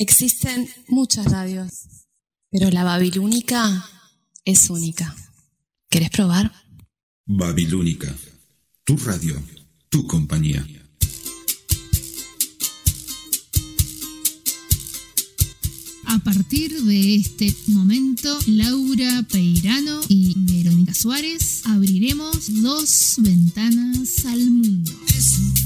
Existen muchas radios, pero la babilónica es única. ¿Querés probar? Babilónica, tu radio, tu compañía. A partir de este momento, Laura Peirano y Verónica Suárez abriremos dos ventanas al mundo. Eso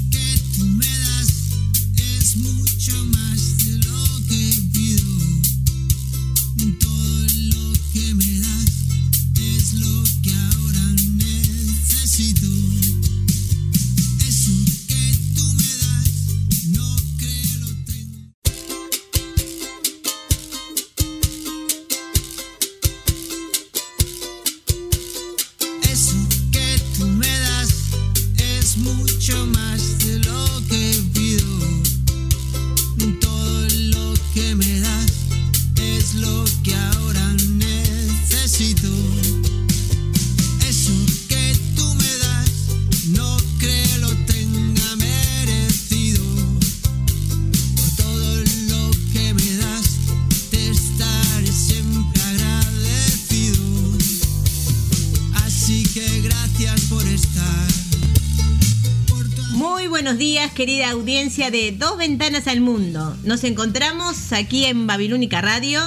querida audiencia de Dos Ventanas al Mundo. Nos encontramos aquí en Babilónica Radio,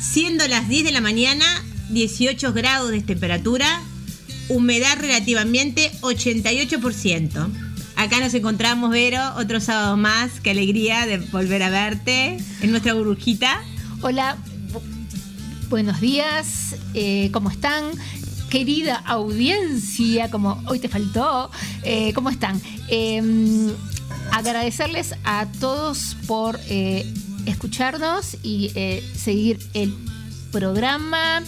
siendo las 10 de la mañana, 18 grados de temperatura, humedad relativamente 88%. Acá nos encontramos, Vero, otro sábado más. Qué alegría de volver a verte en nuestra burbujita. Hola, bu- buenos días, eh, ¿cómo están? Querida audiencia, como hoy te faltó, eh, ¿cómo están? Eh, agradecerles a todos por eh, escucharnos y eh, seguir el programa.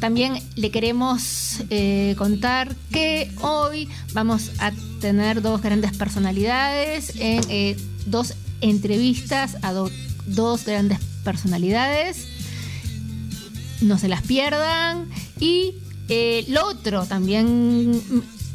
También le queremos eh, contar que hoy vamos a tener dos grandes personalidades en dos entrevistas a do- dos grandes personalidades. No se las pierdan. Y eh, lo otro también,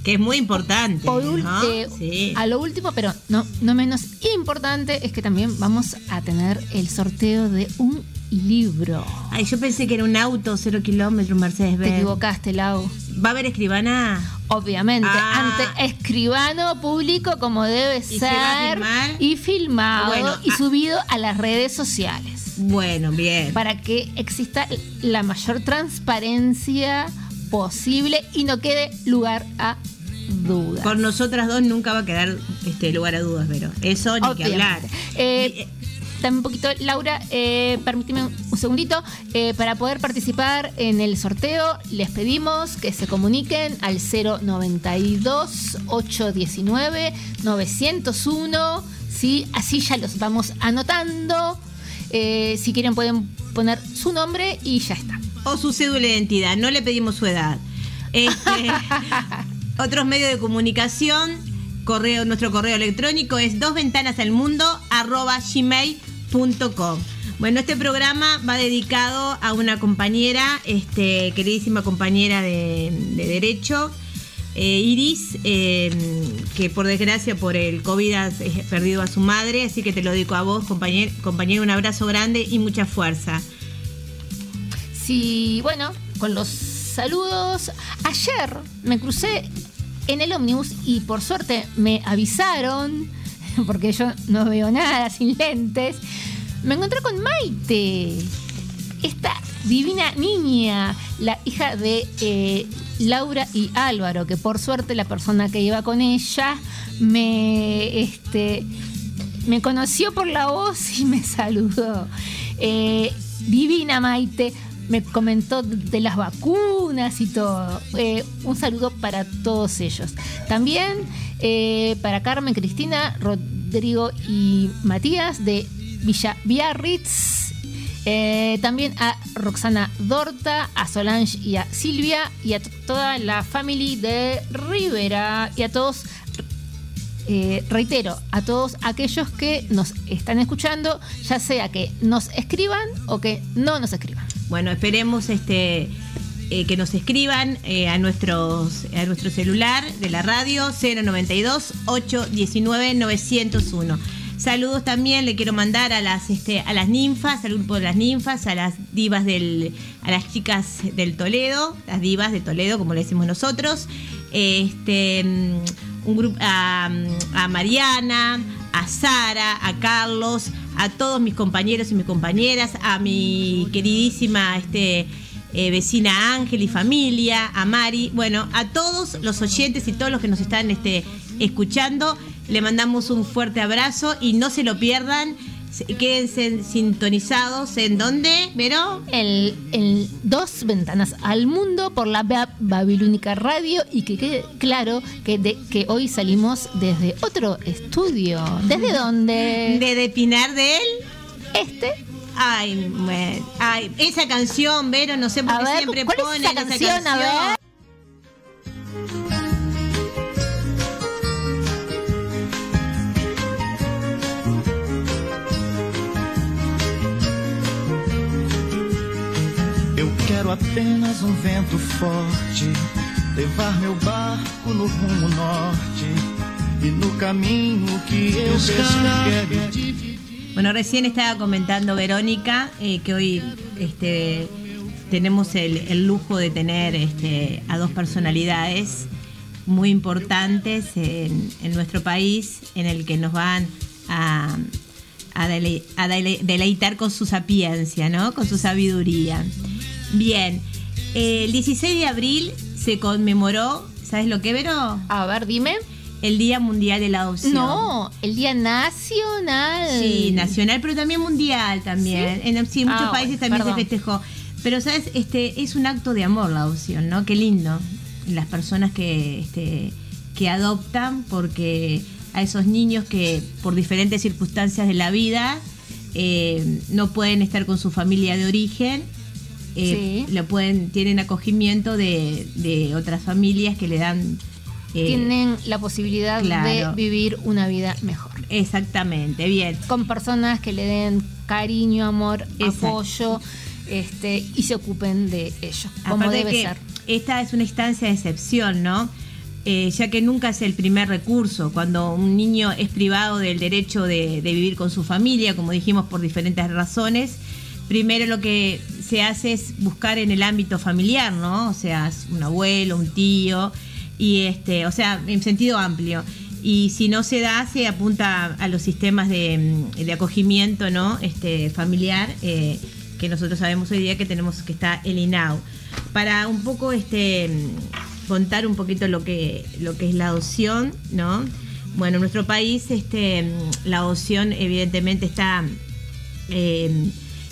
Que es muy importante. por eh, Sí. a lo último, pero no, no menos importante, es que también vamos a tener el sorteo de un libro. Ay, yo pensé que era un auto, cero kilómetros, Mercedes Te Benz. equivocaste, Lau. ¿Va a haber escribana? Obviamente, Ah. ante escribano público como debe ¿Y se ser filmar? y filmado Bueno, y ah. subido a las redes sociales Bueno, bien. para que exista la mayor transparencia posible y no quede lugar a dudas. Por nosotras dos nunca va a quedar este lugar a dudas, pero eso ni que hablar. Eh, Dame un poquito, Laura, eh, permíteme un un segundito. Eh, para poder participar en el sorteo, les pedimos que se comuniquen al 092-819-901. ¿sí? Así ya los vamos anotando. Eh, si quieren, pueden poner su nombre y ya está. O su cédula de identidad, no le pedimos su edad. Este, otros medios de comunicación, correo, nuestro correo electrónico es dosventanasalmundo@gmail.com. Bueno, este programa va dedicado a una compañera, este, queridísima compañera de, de Derecho, eh, Iris, eh, que por desgracia por el COVID ha eh, perdido a su madre, así que te lo dedico a vos, compañero, compañero, un abrazo grande y mucha fuerza. Sí, bueno, con los saludos. Ayer me crucé en el ómnibus y por suerte me avisaron, porque yo no veo nada sin lentes. Me encontré con Maite, esta divina niña, la hija de eh, Laura y Álvaro, que por suerte la persona que iba con ella me, este, me conoció por la voz y me saludó. Eh, divina Maite, me comentó de las vacunas y todo. Eh, un saludo para todos ellos. También eh, para Carmen, Cristina, Rodrigo y Matías de Villa Biarritz. Eh, también a Roxana Dorta, a Solange y a Silvia y a toda la family de Rivera y a todos reitero, a todos aquellos que nos están escuchando, ya sea que nos escriban o que no nos escriban. Bueno, esperemos este eh, que nos escriban eh, a nuestros a nuestro celular de la radio 092 819 901. Saludos también le quiero mandar a las este, a las ninfas, al grupo de las ninfas, a las divas del, a las chicas del Toledo, las divas de Toledo, como le decimos nosotros. Este mm, un grupo a Mariana, a Sara, a Carlos, a todos mis compañeros y mis compañeras, a mi queridísima este eh, vecina Ángel y familia, a Mari, bueno, a todos los oyentes y todos los que nos están este, escuchando, le mandamos un fuerte abrazo y no se lo pierdan. Se- Quédense sintonizados en donde, Vero. El, el Dos Ventanas al Mundo por la Ba- Babilónica Radio y que quede claro que, de, que hoy salimos desde otro estudio. ¿Desde dónde? De Depinar de él. este. Ay, me- ay, esa canción, Vero, no sé por A qué ver, siempre ¿cuál es ponen esa esa canción? A ver. Quero apenas um vento forte, levar meu barco no rumo norte e no caminho que eu quero dividir. Bueno, recién estaba comentando Verónica eh, que hoy este, tenemos el, el lujo de tener este, a dos personalidades muy importantes en, en nuestro país, en el que nos van a, a dele- a dele- deleitar con su sapiencia, ¿no? con su sabiduría. Bien, eh, el 16 de abril se conmemoró, ¿sabes lo que, Vero? A ver, dime. El Día Mundial de la Adopción. No, el Día Nacional. Sí, nacional, pero también mundial también. ¿Sí? En sí, en muchos Ah, países también perdón. se festejó. Pero sabes, este es un acto de amor la adopción, ¿no? Qué lindo. Las personas que este que adoptan porque a esos niños que por diferentes circunstancias de la vida eh, no pueden estar con su familia de origen, eh, Sí. lo pueden tienen acogimiento de, de otras familias que le dan eh, Tienen la posibilidad claro. de vivir una vida mejor. exactamente bien Con personas que le den cariño, amor, Exacto. apoyo este, y se ocupen de ellos, como Aparte debe que ser. Esta es una instancia de excepción, ¿no? Eh, ya que nunca es el primer recurso. Cuando un niño es privado del derecho de, de vivir con su familia, como dijimos, por diferentes razones, primero lo que se hace es buscar en el ámbito familiar, ¿no? O sea, un abuelo, un tío, y este, o sea, en sentido amplio. Y si no se da, se apunta a los sistemas de, de acogimiento, ¿no? Este, familiar, eh, que nosotros sabemos hoy día que tenemos que está el INAU. Para un poco este contar un poquito lo que, lo que es la adopción, ¿no? Bueno, en nuestro país este, la adopción evidentemente está eh,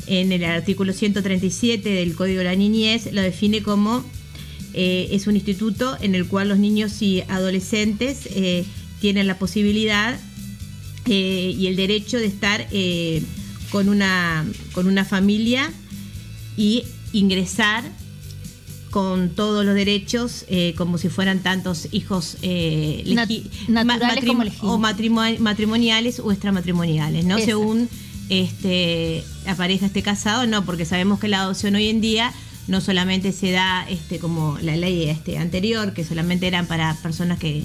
en el artículo 137 del Código de la Niñez, lo define como eh, es un instituto en el cual los niños y adolescentes eh, tienen la posibilidad eh, y el derecho de estar con, una, con una familia y ingresar con todos los derechos como si fueran tantos hijos Nat- naturales matrim- como o matrimo- matrimoniales o extramatrimoniales, ¿no? Exacto. Según este, la pareja esté casado, no, porque sabemos que la adopción hoy en día no solamente se da este, como la ley este, anterior, que solamente eran para personas que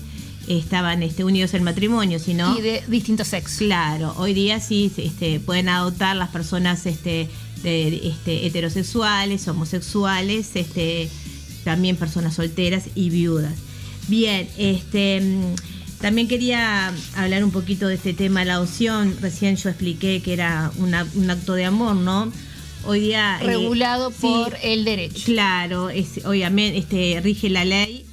estaban este, unidos en matrimonio, sino Y de distintos sexos. Claro, hoy día sí este, pueden adoptar las personas este, de, este, heterosexuales, homosexuales, este, también personas solteras y viudas. Bien, este, también quería hablar un poquito de este tema de la adopción. Recién yo expliqué que era una- un acto de amor, ¿no? Hoy día... eh, Regulado sí, por el derecho. Claro, es, obviamente este, rige la ley.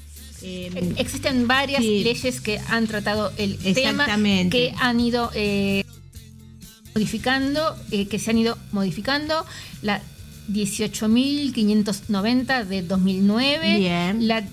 eh, Existen varias Sí. leyes que han tratado el tema, que han ido eh, modificando, eh, que se han ido modificando. La 18.590 de 2009, Bien. la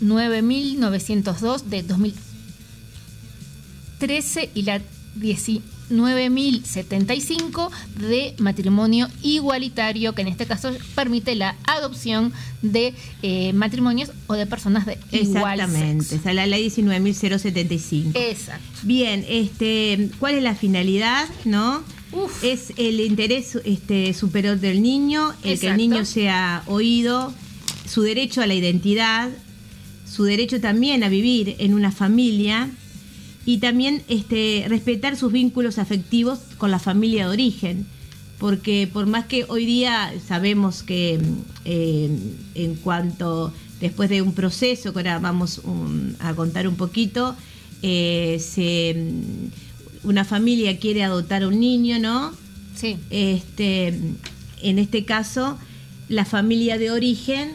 19.902 de 2013 y la 19.075 de matrimonio igualitario, que en este caso permite la adopción de eh, matrimonios o de personas de igual Exactamente, sexo. esa es la ley 19.075. Exacto. Bien, este, ¿cuál es la finalidad? ¿No? Uf. Es el interés este, superior del niño, el que el niño sea oído, su derecho a la identidad, su derecho también a vivir en una familia y también este, respetar sus vínculos afectivos con la familia de origen, porque por más que hoy día sabemos que eh, en cuanto después de un proceso, que ahora vamos um, a contar un poquito, eh, se, mm, una familia quiere adoptar a un niño, ¿no? Sí. Este, en este caso, la familia de origen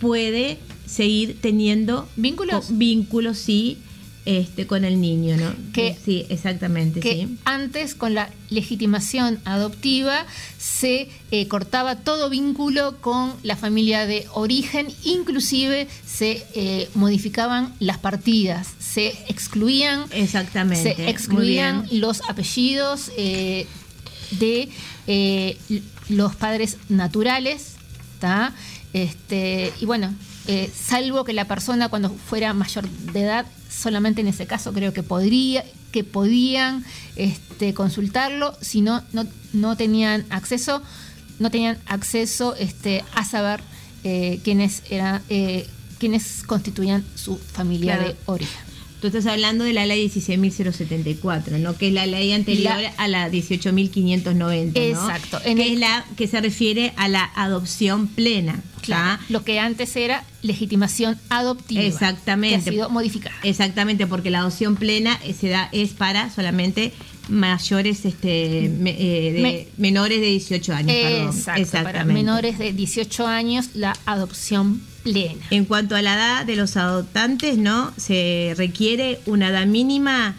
puede seguir teniendo ¿Vínculos? vínculos, sí, este, con el niño, ¿no? Que- sí, exactamente, que sí. antes con la legitimación adoptiva se eh, cortaba todo vínculo con la familia de origen, inclusive se eh, modificaban las partidas, se excluían, Exactamente. se excluían los apellidos eh, de eh, los padres naturales. Este, y bueno, eh, salvo que la persona cuando fuera mayor de edad, solamente en ese caso creo que podría, que podían este, consultarlo, si no, no, no tenían acceso, no tenían acceso este, a saber eh, quiénes eran, eh, quiénes constituían su familia Claro. de origen. Tú estás hablando de la ley 16.074, ¿no? Que es la ley anterior La- a la 18.590, ¿no? Exacto. En que el- es la que se refiere a la adopción plena. Claro, ¿tá? lo que antes era legitimación adoptiva. Exactamente. Que ha sido modificada. Exactamente, porque la adopción plena eh, se da, es para solamente mayores, este, me- eh, de- Me- menores de 18 años. perdón. Exacto, para menores de 18 años la adopción En cuanto a la edad de los adoptantes, ¿no? Se requiere una edad mínima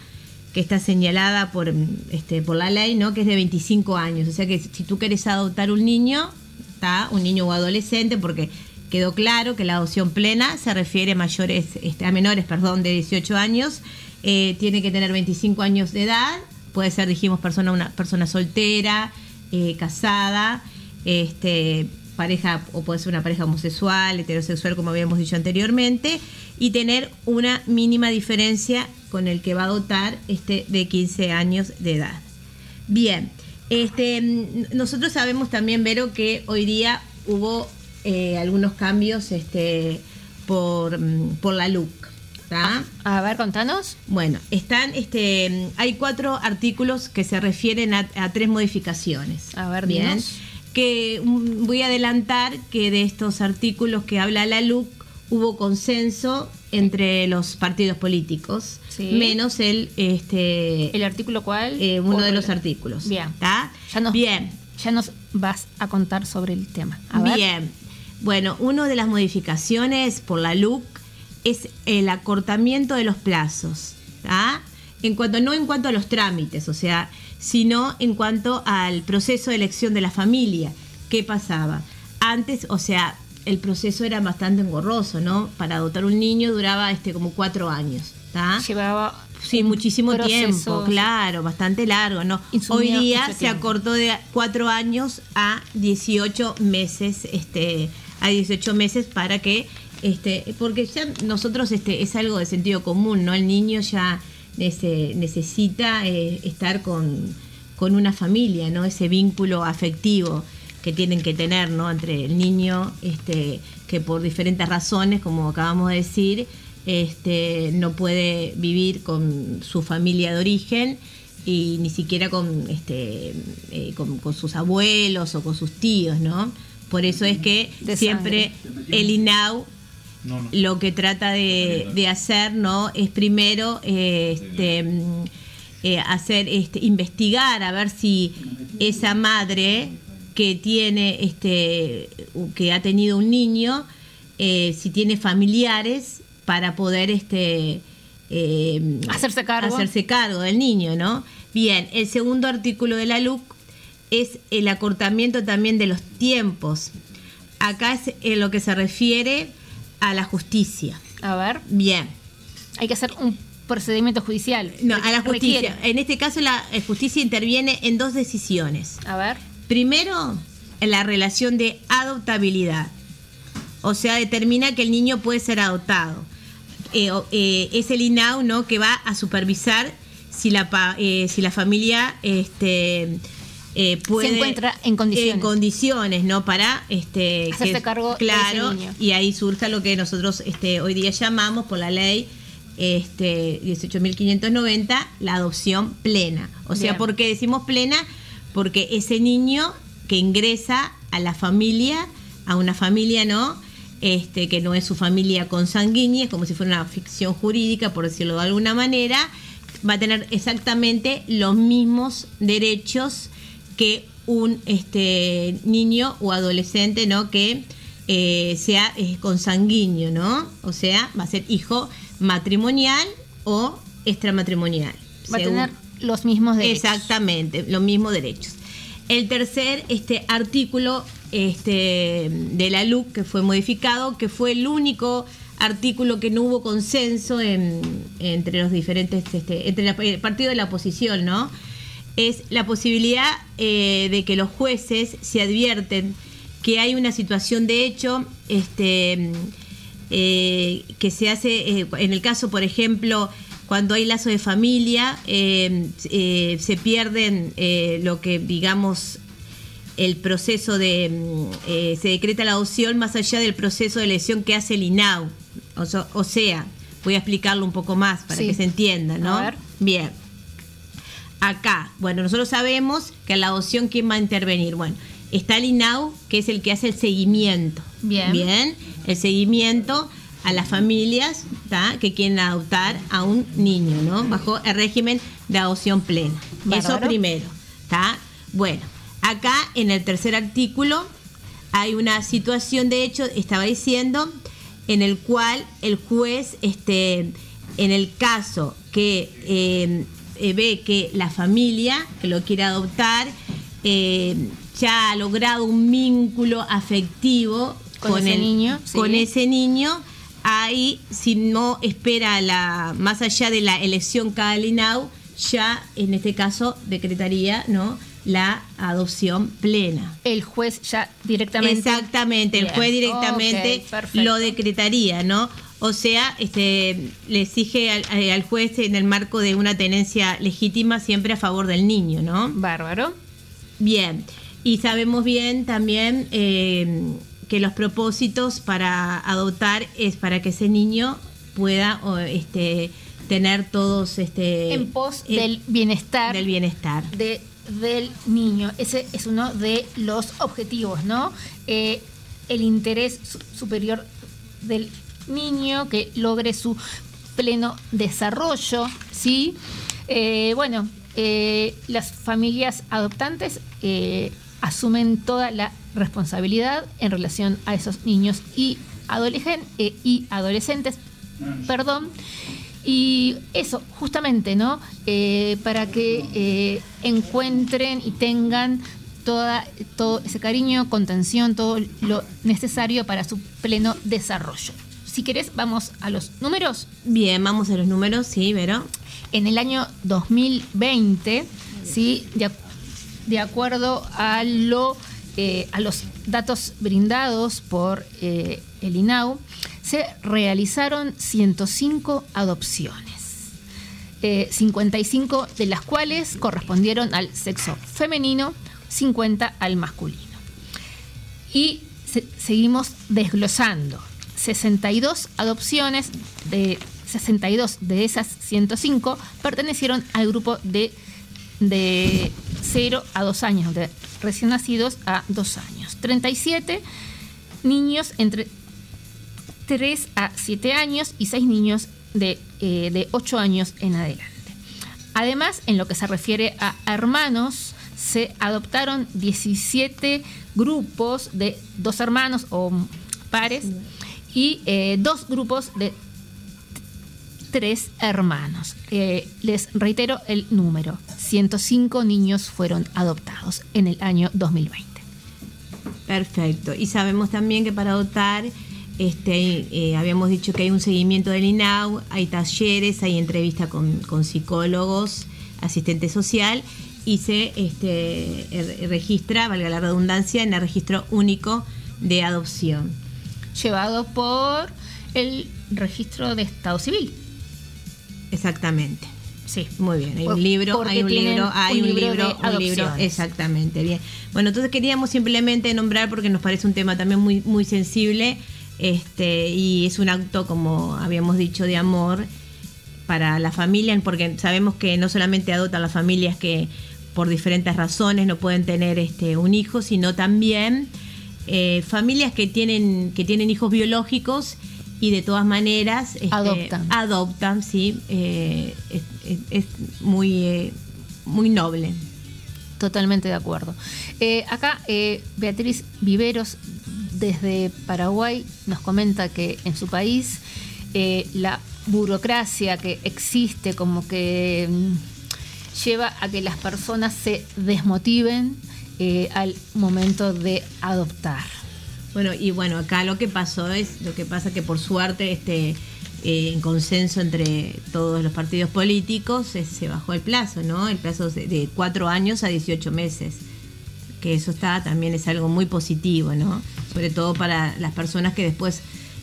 que está señalada por, este, por la ley, ¿no? Que es de 25 años. O sea que si tú quieres adoptar un niño, ¿está? Un niño o adolescente, porque quedó claro que la adopción plena se refiere a mayores, este, a menores, perdón, de 18 años. Eh, tiene que tener 25 años de edad. Puede ser, dijimos, persona, una persona soltera, eh, casada, este, pareja, o puede ser una pareja homosexual, heterosexual, como habíamos dicho anteriormente, y tener una mínima diferencia con el que va a adoptar este de 15 años de edad. Bien, este, mm, nosotros sabemos también, Vero, que hoy día hubo eh, algunos cambios este, por, mm, por la LUC. ¿tá? A ver, contanos. Bueno, están, este, hay cuatro artículos que se refieren a, a tres modificaciones. A ver, bien. dinos. Que voy a adelantar que de estos artículos que habla la LUC hubo consenso entre los partidos políticos, Sí. menos el, este, ¿El artículo cuál? eh, uno O- de los artículos. Bien. ¿tá? Ya nos, Bien. Ya nos vas a contar sobre el tema. A ver. Bien. Bueno, una de las modificaciones por la LUC es el acortamiento de los plazos. ¿tá? En cuanto, no en cuanto a los trámites, o sea, sino en cuanto al proceso de elección de la familia. ¿Qué pasaba? Antes, o sea, el proceso era bastante engorroso, ¿no? Para adoptar un niño duraba este como cuatro años. ¿tá? Llevaba Sí, muchísimo tiempo, claro, bastante largo, ¿no? Hoy día se acortó de cuatro años a 18 meses, este, a 18 meses para que, este, porque ya nosotros, este, es algo de sentido común, ¿no? El niño ya nece- necesita eh, estar con, con una familia, ¿no? Ese vínculo afectivo que tienen que tener, ¿no? Entre el niño, este, que por diferentes razones, como acabamos de decir, este, no puede vivir con su familia de origen y ni siquiera con, este, eh, con, con sus abuelos o con sus tíos, ¿no? Por eso es que siempre el INAU lo que trata de, de hacer, ¿no? Es primero eh, este, eh, hacer, este, investigar a ver si esa madre que tiene, este, que ha tenido un niño, eh, si tiene familiares para poder, este, eh, Hacerse cargo. hacerse cargo del niño, ¿no? Bien, el segundo artículo de la LUC es el acortamiento también de los tiempos. Acá es en lo que se refiere a la justicia. A ver, Bien. hay que hacer un procedimiento judicial. No, a la justicia. Requiere. En este caso la eh, justicia interviene en dos decisiones. A ver. Primero, en la relación de adoptabilidad. O sea, determina que el niño puede ser adoptado. Eh, eh, es el INAU ¿no? que va a supervisar si la, eh, si la familia este, eh, puede... encuentra en condiciones. En condiciones, ¿no? Para... Este, Hacerse que- cargo de ese Claro, niño. y ahí surja lo que nosotros este, hoy día llamamos por la ley este, 18.590 la adopción plena. O sea, Bien. ¿por qué decimos plena? Porque ese niño que ingresa a la familia, a una familia, ¿no? Este, que no es su familia consanguínea, es como si fuera una ficción jurídica, por decirlo de alguna manera, va a tener exactamente los mismos derechos que un este, niño o adolescente, ¿no? Que eh, sea eh, consanguíneo, ¿no? O sea, va a ser hijo matrimonial o extramatrimonial. Va a tener los mismos derechos. Exactamente, los mismos derechos. El tercer este, artículo este, de la LUC que fue modificado, que fue el único artículo que no hubo consenso en- entre los diferentes, este, entre el partido de la oposición, ¿no? Es la posibilidad eh, de que los jueces se advierten que hay una situación de hecho este, eh, que se hace, eh, en el caso, por ejemplo, cuando hay lazo de familia, se pierden lo que, digamos, el proceso de, mm, se decreta la adopción más allá del proceso de elección que hace el INAU. O, so- o sea, voy a explicarlo un poco más para Sí. que se entienda, ¿no? A ver. Bien. Acá, bueno, nosotros sabemos que a la adopción, ¿quién va a intervenir? Bueno, está el INAU, que es el que hace el seguimiento. Bien. Bien, el seguimiento a las familias ¿tá? que quieren adoptar a un niño, ¿no? Bajo el régimen de adopción plena. Eso primero, ¿está? Bueno, acá en el tercer artículo hay una situación, de hecho, estaba diciendo, en el cual el juez, este, en el caso que eh, eh, ve que la familia que lo quiere adoptar eh, ya ha logrado un vínculo afectivo Con con, ese el- niño, sí. con ese niño, ahí si no espera la más allá de la elección cada INAU, ya en este caso decretaría, ¿no? la adopción plena. El juez ya directamente. Exactamente, el juez directamente lo decretaría, ¿no? O sea, este, le exige al, eh, al juez en el marco de una tenencia legítima siempre a favor del niño, ¿no? Bárbaro. Bien, y sabemos bien también eh, que los propósitos para adoptar es para que ese niño pueda o, este, tener todos este En pos eh, del bienestar. del bienestar. de- del niño. Ese es uno de los objetivos, ¿no? Eh, el interés su- superior del niño que logre su pleno desarrollo, ¿sí? Eh, bueno, eh, las familias adoptantes eh, asumen toda la responsabilidad en relación a esos niños y, adolescen- eh, y adolescentes, perdón, y eso, justamente, ¿no? Para que encuentren y tengan toda, todo ese cariño, contención, todo lo necesario para su pleno desarrollo. Si querés, vamos a los números. Bien, vamos a los números, sí, Vero. En el año 2020, ¿sí? de, ac- de acuerdo a, lo, eh, a los datos brindados por eh, el INAU, se realizaron 105 adopciones. eh, 55 de las cuales correspondieron al sexo femenino, 50 al masculino. Y se- seguimos desglosando. 62 adopciones de 62 de esas 105 pertenecieron al grupo de, de 0 a 2 años, de recién nacidos a 2 años. 37 niños entre 3 a 7 años y 6 niños de, eh, de 8 años en adelante. Además, en lo que se refiere a hermanos, se adoptaron 17 grupos de dos hermanos o pares y eh, dos grupos de tres hermanos. Eh, les reitero el número. 105 niños fueron adoptados en el año 2020. Perfecto. Y sabemos también que para adoptar, este, eh, habíamos dicho que hay un seguimiento del INAU, hay talleres, hay entrevistas con, con psicólogos, asistente social y se este, er- registra, valga la redundancia, en el registro único de adopción. Llevado por el registro de Estado Civil. Exactamente. Sí. Muy bien, hay un libro, hay un libro, hay un un libro un libro, exactamente, bien. Bueno, entonces queríamos simplemente nombrar porque nos parece un tema también muy muy sensible, este y es un acto como habíamos dicho de amor para la familia, porque sabemos que no solamente adoptan las familias que por diferentes razones no pueden tener este, un hijo, sino también eh, familias que tienen, que tienen hijos biológicos y de todas maneras este, Adoptan. adoptan, sí, eh, es, es- es muy, eh, muy noble. Totalmente de acuerdo. Acá Beatriz Viveros desde Paraguay nos comenta que en su país la burocracia que existe como que mm, lleva a que las personas se desmotiven eh, al momento de adoptar. Bueno, y bueno, acá lo que pasó es, lo que pasa que por suerte, este, eh, en consenso entre todos los partidos políticos, eh, se bajó el plazo, ¿no? El plazo de, cuatro años a 18 meses. Que eso está también es algo muy positivo, ¿no? Sobre todo para las personas que después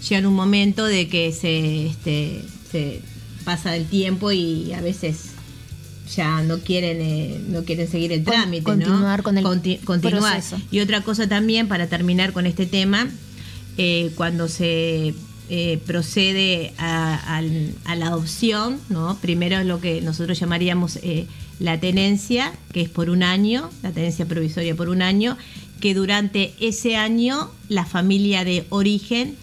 llegan un momento de que se, este, se pasa el tiempo y a veces ya no quieren eh, no quieren seguir el trámite, continuar ¿no? con el Conti- continuar. proceso. Y otra cosa también, para terminar con este tema, eh, cuando se eh, procede a, a la adopción, ¿no? primero es lo que nosotros llamaríamos eh, la tenencia, que es por un año, la tenencia provisoria por un año, que durante ese año la familia de origen,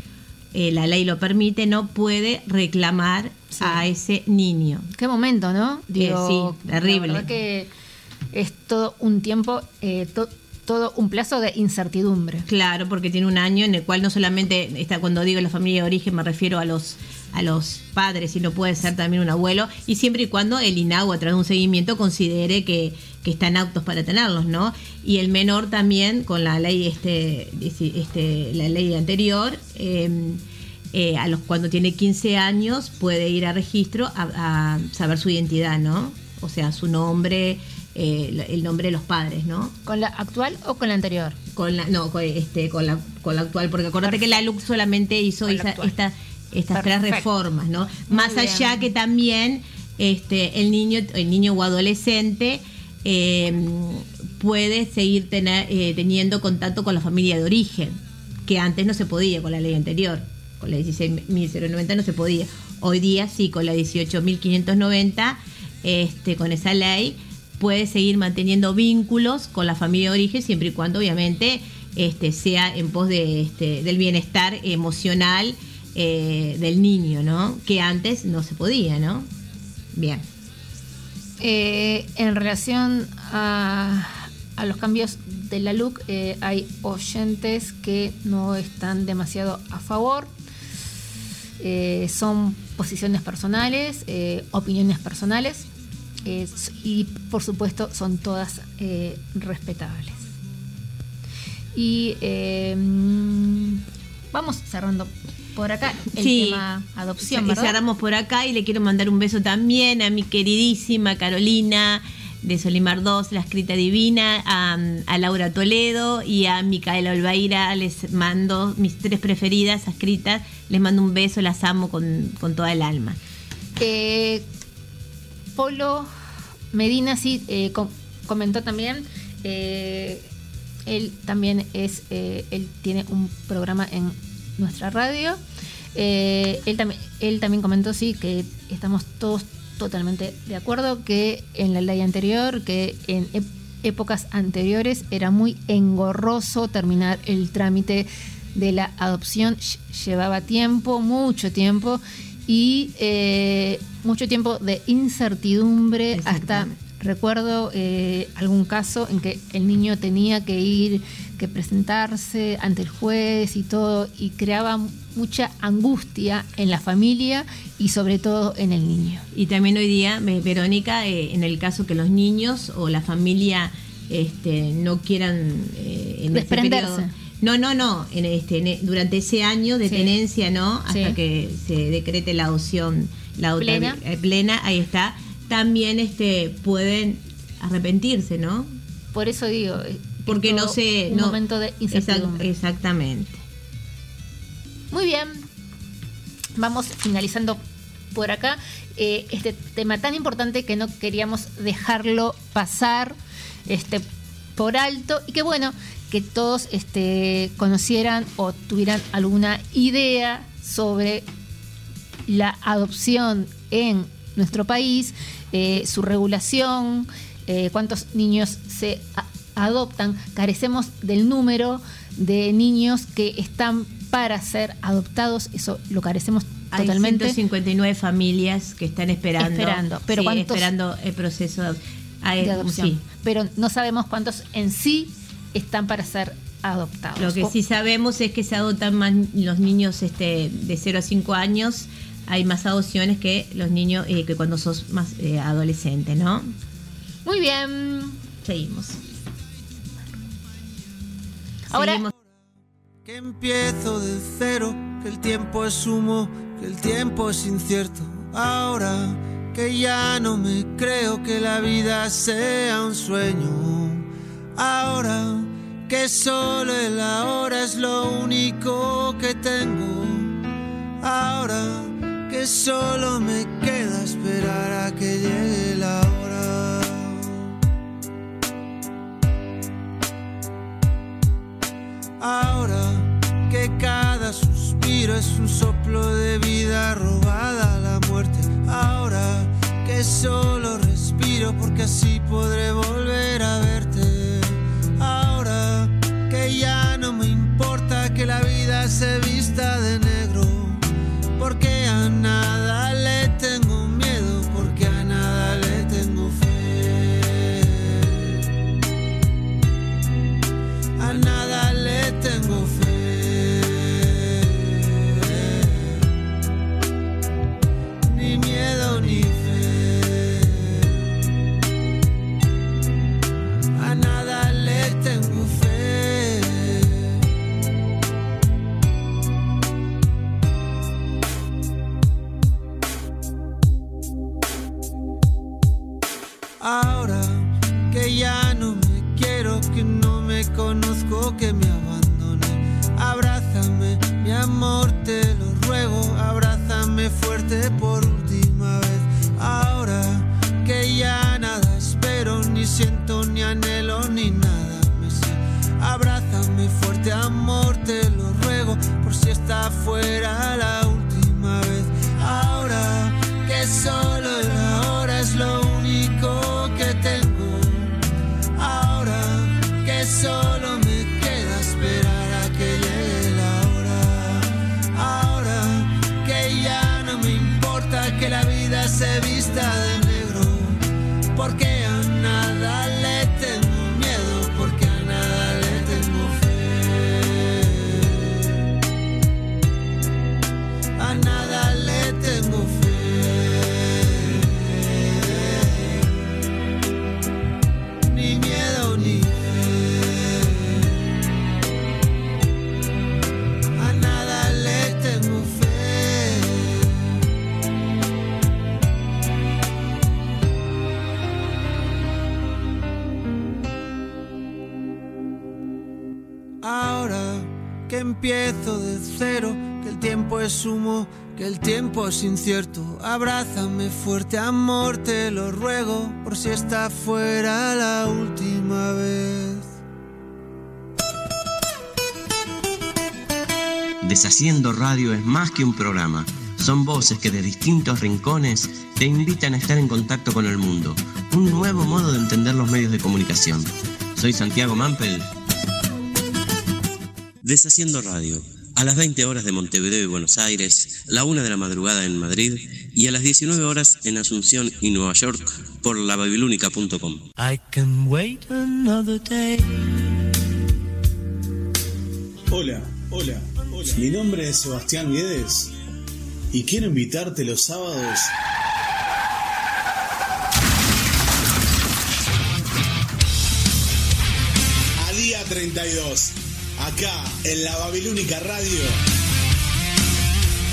eh, la ley lo permite, no puede reclamar Sí. a ese niño. Qué momento, ¿no? sí, terrible. La verdad que es todo un tiempo, eh, to- todo un plazo de incertidumbre. Claro, porque tiene un año en el cual no solamente está cuando digo la familia de origen me refiero a los a los padres, sino puede ser también un abuelo y siempre y cuando el INAGO a través de un seguimiento considere que, que están aptos para tenerlos, ¿no? Y el menor también con la ley este, este la ley anterior eh, eh, a los cuando tiene 15 años puede ir a registro a, a saber su identidad, ¿no? O sea, su nombre, eh, el nombre de los padres, ¿no? ¿Con la actual o con la anterior? Con la, no, con, este, con la, con la actual, porque acuérdate que la LUC solamente hizo esa- esta- estas tres Perfecto. reformas, ¿no? Muy Más bien. allá que también este, el niño, el niño o adolescente eh, puede seguir tener, eh, teniendo contacto con la familia de origen, que antes no se podía con la ley anterior, con la 16.090 no se podía. Hoy día sí, con la 18.590, este, con esa ley, puede seguir manteniendo vínculos con la familia de origen siempre y cuando obviamente este, sea en pos de, este, del bienestar emocional eh, del niño, ¿no? Que antes no se podía, ¿no? Bien. Eh, en relación a, los cambios de la LUC, eh, hay oyentes que no están demasiado a favor. Eh, son posiciones personales, eh, opiniones personales y por supuesto son todas respetables. Y vamos cerrando por acá el Sí. tema adopción, ¿verdad? cerramos por acá y le quiero mandar un beso también a mi queridísima Carolina de Solimar 2, la escrita divina, a, a Laura Toledo y a Micaela Olvaira. Les mando mis tres preferidas escritas. Les mando un beso, las amo con, con toda el alma. Eh, Polo Medina sí eh, com- comentó también. eh, él también es, eh, él tiene un programa en nuestra radio. Eh, él, también él también comentó sí que estamos todos totalmente de acuerdo que en la ley anterior, que en ép- épocas anteriores era muy engorroso terminar el trámite de la adopción, ll- llevaba tiempo, mucho tiempo y eh, mucho tiempo de incertidumbre hasta. Recuerdo eh, algún caso en que el niño tenía que ir, que presentarse ante el juez y todo, y creaba mucha angustia en la familia y sobre todo en el niño. Y también hoy día, Verónica, eh, en el caso que los niños o la familia este, no quieran eh, en periodo- no, no, no. En este, en e- durante ese año de Sí. tenencia, ¿no? Hasta Sí. que se decrete la adopción la Plena. eh, plena, ahí está. También este, pueden arrepentirse, ¿no? Por eso digo, eh, Porque no se. un no- momento de Exact- incertidumbre. exactamente. Muy bien, vamos finalizando por acá eh, este tema tan importante que no queríamos dejarlo pasar este, por alto y que bueno, que todos este, conocieran o tuvieran alguna idea sobre la adopción en nuestro país, eh, su regulación, eh, cuántos niños se a- adoptan. Carecemos del número de niños que están para ser adoptados, eso lo carecemos Hay totalmente. 159 familias que están esperando. Esperando, pero sí, ¿cuántos- esperando el proceso de, de eh, adopción. sí. Pero no sabemos cuántos en sí están para ser adoptados. Lo que O- sí sabemos es que se adoptan más los niños este, de 0 a 5 años. Hay más adopciones que los niños eh, que cuando sos más eh, adolescente, ¿no? Muy bien. Seguimos. Ahora, Seguimos. Que empiezo de cero, que el tiempo es humo, que el tiempo es incierto. Ahora que ya no me creo que la vida sea un sueño. Ahora que solo el ahora es lo único que tengo. Ahora que solo me queda esperar a que llegue la hora. Ahora que cada suspiro es un soplo de vida robada a la muerte. Ahora que solo respiro porque así podré volver a verte. Ahora que ya no me importa que la vida se vista de negro. Porque a nada no me conozco, que me abandoné. Abrázame, mi amor, te lo ruego. Abrázame fuerte por última vez. Ahora que ya nada espero, ni siento, ni anhelo, ni nada me sé. Abrázame fuerte, amor, te lo ruego. Por si está fuera la última vez. Ahora que solo el ahora es lo único que tengo. Solo me queda esperar a que llegue la hora. Ahora que ya no me importa que la vida se vista de negro. Porque empiezo de cero, que el tiempo es humo, que el tiempo es incierto. Abrázame fuerte, amor, te lo ruego, por si está fuera la última vez. Deshaciendo Radio es más que un programa. Son voces que de distintos rincones te invitan a estar en contacto con el mundo. Un nuevo modo de entender los medios de comunicación. Soy Santiago Mampel. Deshaciendo Radio. A las 20 horas de Montevideo y Buenos Aires, la 1 de la madrugada en Madrid y a las 19 horas en Asunción y Nueva York por lababilúnica.com. I can wait another day. Hola, hola, hola. Mi nombre es Sebastián Guedes y quiero invitarte los sábados a día 32, acá en la Babilónica Radio.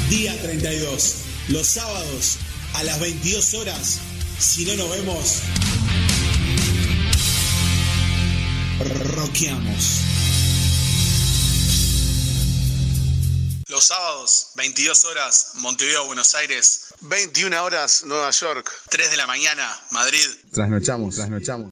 Día 32, los sábados a las 22 horas. Si no nos vemos, roqueamos. Los sábados, 22 horas, Montevideo, Buenos Aires. 21 horas, Nueva York. 3 de la mañana, Madrid. Trasnochamos, trasnochamos.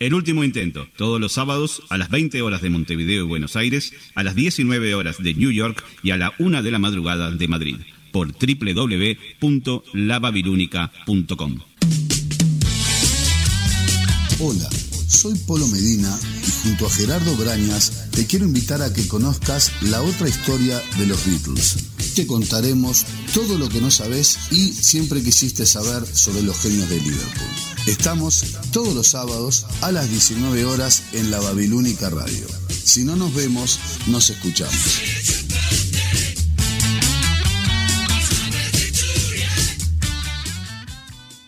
El último intento, todos los sábados a las 20 horas de Montevideo y Buenos Aires, a las 19 horas de New York y a la 1 de la madrugada de Madrid, por www.lababilúnica.com. Hola, soy Polo Medina y junto a Gerardo Brañas te quiero invitar a que conozcas la otra historia de los Beatles. Te contaremos todo lo que no sabes y siempre quisiste saber sobre los genios de Liverpool. Estamos todos los sábados a las 19 horas en la Babilónica Radio. Si no nos vemos, nos escuchamos.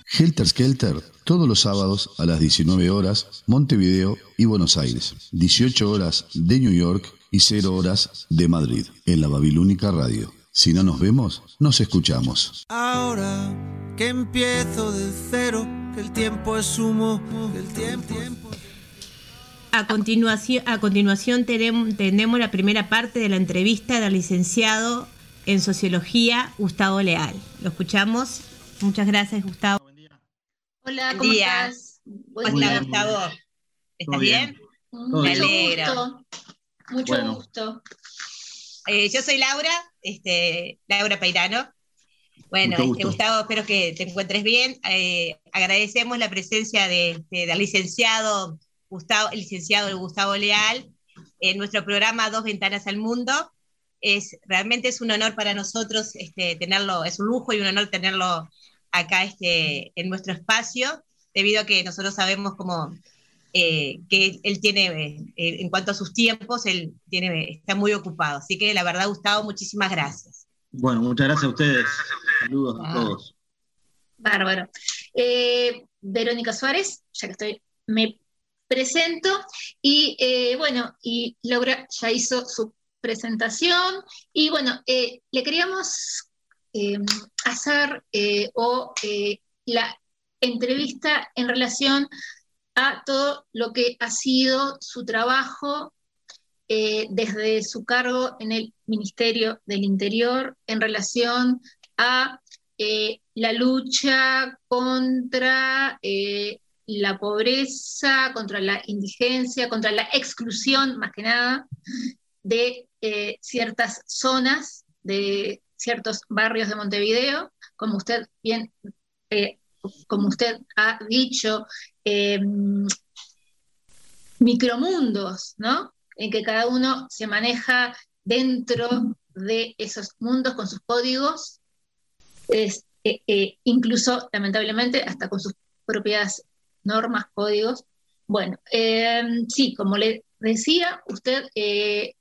Helter Skelter, todos los sábados a las 19 horas, Montevideo y Buenos Aires, 18 horas de New York y 0 horas de Madrid, en la Babilónica Radio. Si no nos vemos, nos escuchamos. Ahora que empiezo de cero, que el tiempo es humo, que el tiempo. A continuación, a continuación tenemos, tenemos la primera parte de la entrevista del licenciado en Sociología, Gustavo Leal. Lo escuchamos. Muchas gracias, Gustavo. Hola, Buen ¿cómo día. estás? ¿Cómo estás, Gustavo? ¿Estás bien? Mucho Me alegra. gusto. Mucho Bueno. gusto. Eh, yo soy Laura, este, Laura Peirano. Bueno, este. Gustavo, espero que te encuentres bien. Eh, agradecemos la presencia de, de- del licenciado Gustavo, el licenciado Gustavo Leal en nuestro programa Dos Ventanas al Mundo. Es, realmente es un honor para nosotros este, tenerlo, es un lujo y un honor tenerlo acá este, en nuestro espacio, debido a que nosotros sabemos cómo eh, que él tiene, eh, en cuanto a sus tiempos, él tiene, está muy ocupado. Así que la verdad, Gustavo, muchísimas gracias. Bueno, muchas gracias a ustedes. Saludos a Ah. todos. Bárbaro. Eh, Verónica Suárez, ya que estoy, me presento. Y eh, bueno, y Laura ya hizo su presentación. Y bueno, eh, le queríamos eh, hacer eh, o eh, la entrevista en relación a todo lo que ha sido su trabajo eh, desde su cargo en el Ministerio del Interior en relación a eh, la lucha contra eh, la pobreza, contra la indigencia, contra la exclusión, más que nada, de ciertas zonas, de ciertos barrios de Montevideo, como usted bien, como usted ha dicho, eh, micromundos, ¿no? En que cada uno se maneja dentro de esos mundos con sus códigos, es, eh, eh, incluso lamentablemente hasta con sus propias normas, códigos. Bueno, eh, sí, como le decía, usted eh,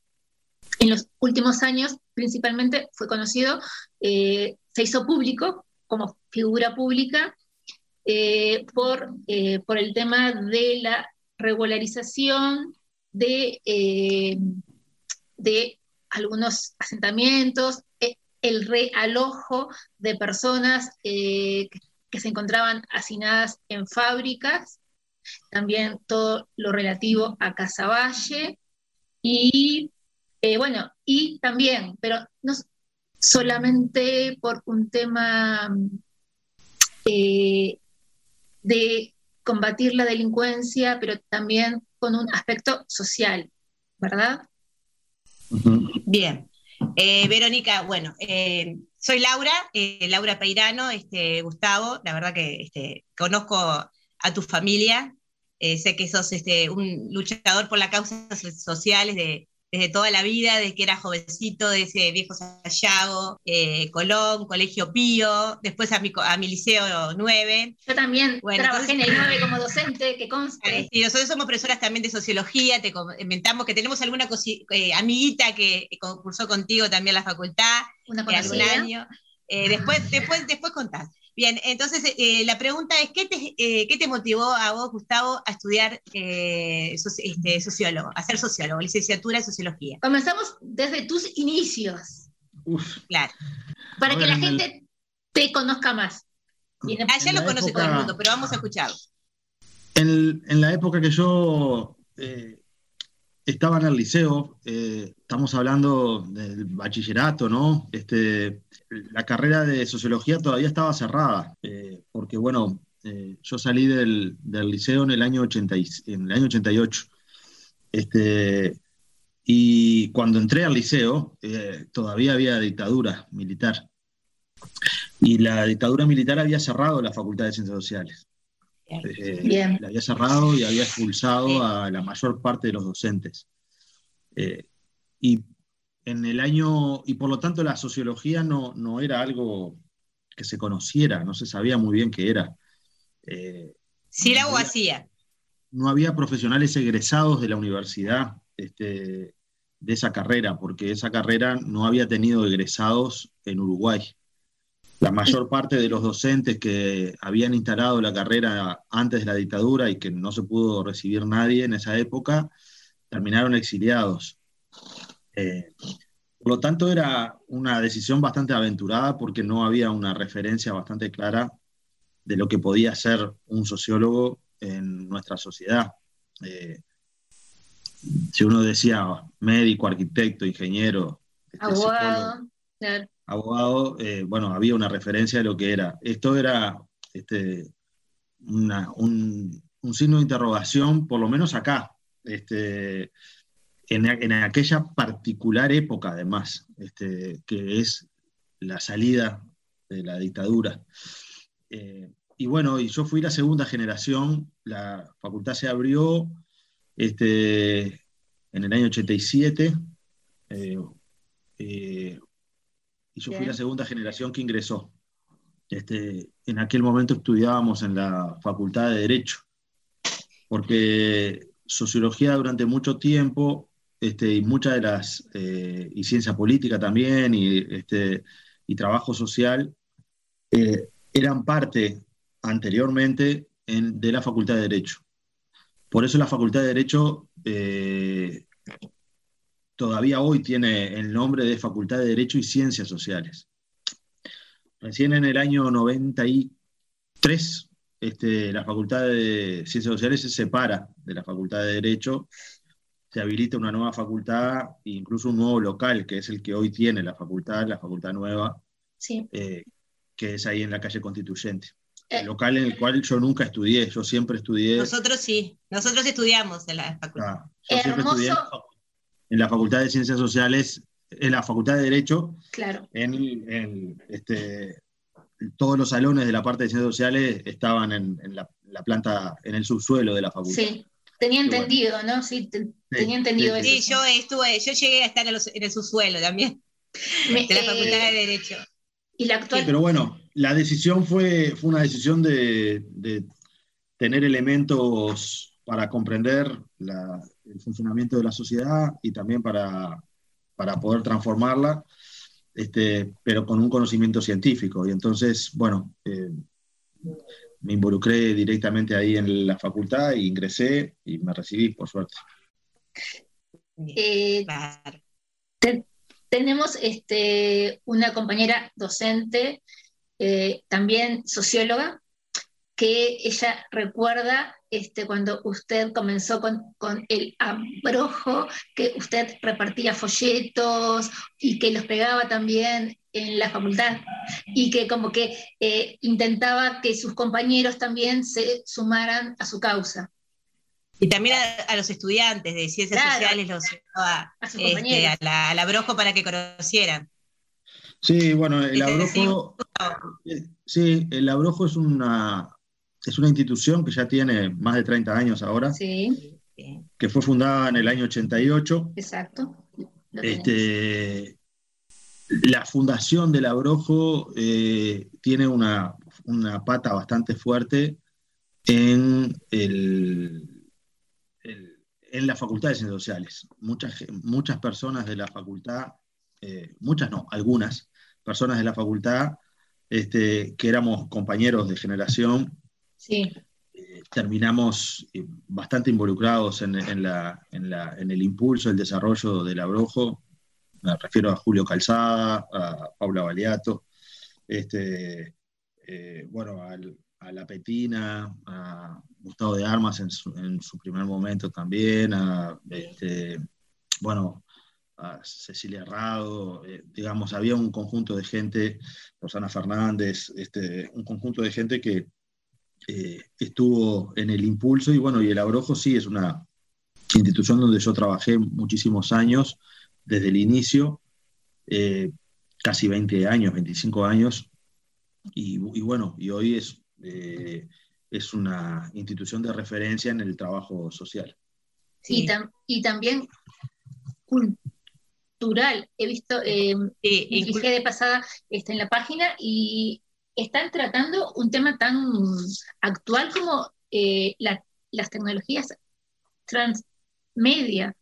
en los últimos años principalmente fue conocido, se hizo público como figura pública eh, por, eh, por el tema de la regularización de, eh, de algunos asentamientos, eh, el realojo de personas que, se encontraban hacinadas en fábricas, también todo lo relativo a Casaballe y bueno, y también, pero no solamente por un tema de combatir la delincuencia, pero también con un aspecto social, ¿verdad? Bien. Eh, Verónica, bueno, eh, soy Laura, eh, Laura Peirano, este, Gustavo, la verdad que este, conozco a tu familia, eh, sé que sos este, un luchador por las causas so- sociales de- desde toda la vida, desde que era jovencito, de ese viejo Sayago, eh, Colón, Colegio Pío, después a mi, a mi liceo 9. Yo también Bueno, trabajé en el entonces- 9 como docente, que conste. Y nosotros somos profesoras también de sociología, te comentamos que tenemos alguna eh, amiguita que concursó contigo también en la facultad, Una eh, algún conocida. año. Eh, después, después, después contás. Bien, entonces eh, la pregunta es, ¿qué te, eh, ¿qué te motivó a vos, Gustavo, a estudiar eh, soci- este, sociólogo, a ser sociólogo, licenciatura en sociología? Comenzamos desde tus inicios. Claro. Para que la el- gente te conozca más. Ah, ya En lo la conoce todo el época- mundo, pero vamos a escucharlo. En, en la época que yo eh, estaba en el liceo, eh, estamos hablando del bachillerato, ¿no? Este, la carrera de sociología todavía estaba cerrada, eh, porque bueno, eh, yo salí del, del liceo en el año 80 y- en el año 88. Este, y cuando entré al liceo, eh, todavía había dictadura militar. Y la dictadura militar había cerrado la Facultad de Ciencias Sociales. Eh, Bien. la había cerrado y había expulsado a la mayor parte de los docentes. Eh, y en el año, y por lo tanto la sociología no, no era algo que se conociera, no se sabía muy bien qué era. Eh, Si era o había- hacía. no había profesionales egresados de la universidad este, de esa carrera, porque esa carrera no había tenido egresados en Uruguay. La mayor parte de los docentes que habían instalado la carrera antes de la dictadura y que no se pudo recibir nadie en esa época, terminaron exiliados. Eh, por lo tanto, era una decisión bastante aventurada porque no había una referencia bastante clara de lo que podía ser un sociólogo en nuestra sociedad. Eh, si uno decía médico, arquitecto, ingeniero, este, Abogado. claro. abogado, eh, bueno, había una referencia de lo que era. Esto era este, una- un, un signo de interrogación, por lo menos acá, este, en, en aquella particular época, además, este, que es la salida de la dictadura. Eh, y bueno, y yo fui la segunda generación, la facultad se abrió este, en el año 87. eh, eh, y yo fui Bien. la segunda generación que ingresó. Este, en aquel momento estudiábamos en la Facultad de Derecho, porque sociología durante mucho tiempo, este, y muchas de las, eh, y ciencia política también, y, este, y trabajo social, eh, eran parte anteriormente en- de la Facultad de Derecho. Por eso la Facultad de Derecho eh, todavía hoy tiene el nombre de Facultad de Derecho y Ciencias Sociales. Recién en el año 93, este, la Facultad de Ciencias Sociales se separa de la Facultad de Derecho, se habilita una nueva facultad e incluso un nuevo local, que es el que hoy tiene la facultad, la facultad nueva, Sí. eh, que es ahí en la calle Constituyente. Eh. El local en el cual yo nunca estudié, yo siempre estudié. Nosotros sí, nosotros estudiamos en la facultad. Ah, yo siempre estudié en la, Hermoso. facu- en la Facultad de Ciencias Sociales, en la Facultad de Derecho, Claro. en, en, este, todos los salones de la parte de Ciencias Sociales estaban en, en la, la planta, en el subsuelo de la facultad. Sí. Tenía bueno. entendido, ¿no? Sí, te- tenía entendido sí, eso. Sí, yo estuve, yo llegué a estar en, los- en el subsuelo también, Me- de la eh, Facultad de Derecho. Y la Sí, actual. pero bueno, la decisión fue, fue una decisión de, de tener elementos para comprender la- el funcionamiento de la sociedad y también para, para poder transformarla, este, pero con un conocimiento científico. Y entonces, bueno, eh, me involucré directamente ahí en la facultad e ingresé y me recibí, por suerte. eh, te- tenemos este, una compañera docente, eh, también socióloga, que ella recuerda este, cuando usted comenzó con, con el abrojo, que usted repartía folletos y que los pegaba también en la facultad y que como que eh, intentaba que sus compañeros también se sumaran a su causa. Y también a, a los estudiantes de ciencias Claro. sociales los llevaba A sus este, a la, al abrojo para que conocieran. Sí, bueno, el abrojo, eh, sí, el abrojo es una, es una institución que ya tiene más de 30 años ahora, Sí, que fue fundada en el año 88. exacto. Este, la fundación del Abrojo eh, tiene una, una pata bastante fuerte en, el- el- en la Facultad de Ciencias Sociales. Muchas, muchas personas de la facultad, eh, muchas no, algunas personas de la facultad este, que éramos compañeros de generación, Sí, eh, terminamos bastante involucrados en, en la- en la- en el impulso, el desarrollo del Abrojo. Me refiero a Julio Calzada, a Paula Baliato, este, eh, bueno, a La Petina, a Gustavo de Armas en su, en su primer momento también, a, este, bueno, a Cecilia Rado, eh, digamos, había un conjunto de gente, Rosana Fernández, este, un conjunto de gente que eh, estuvo en el impulso y bueno, y el Abrojo sí es una institución donde yo trabajé muchísimos años, desde el inicio, eh, casi 20 años, 25 años, y, y bueno, y hoy es, eh, es una institución de referencia en el trabajo social. Y, tam- y también cultural. He visto, eh, me fijé de pasada este, en la página y están tratando un tema tan actual como eh, la- las tecnologías transmedia,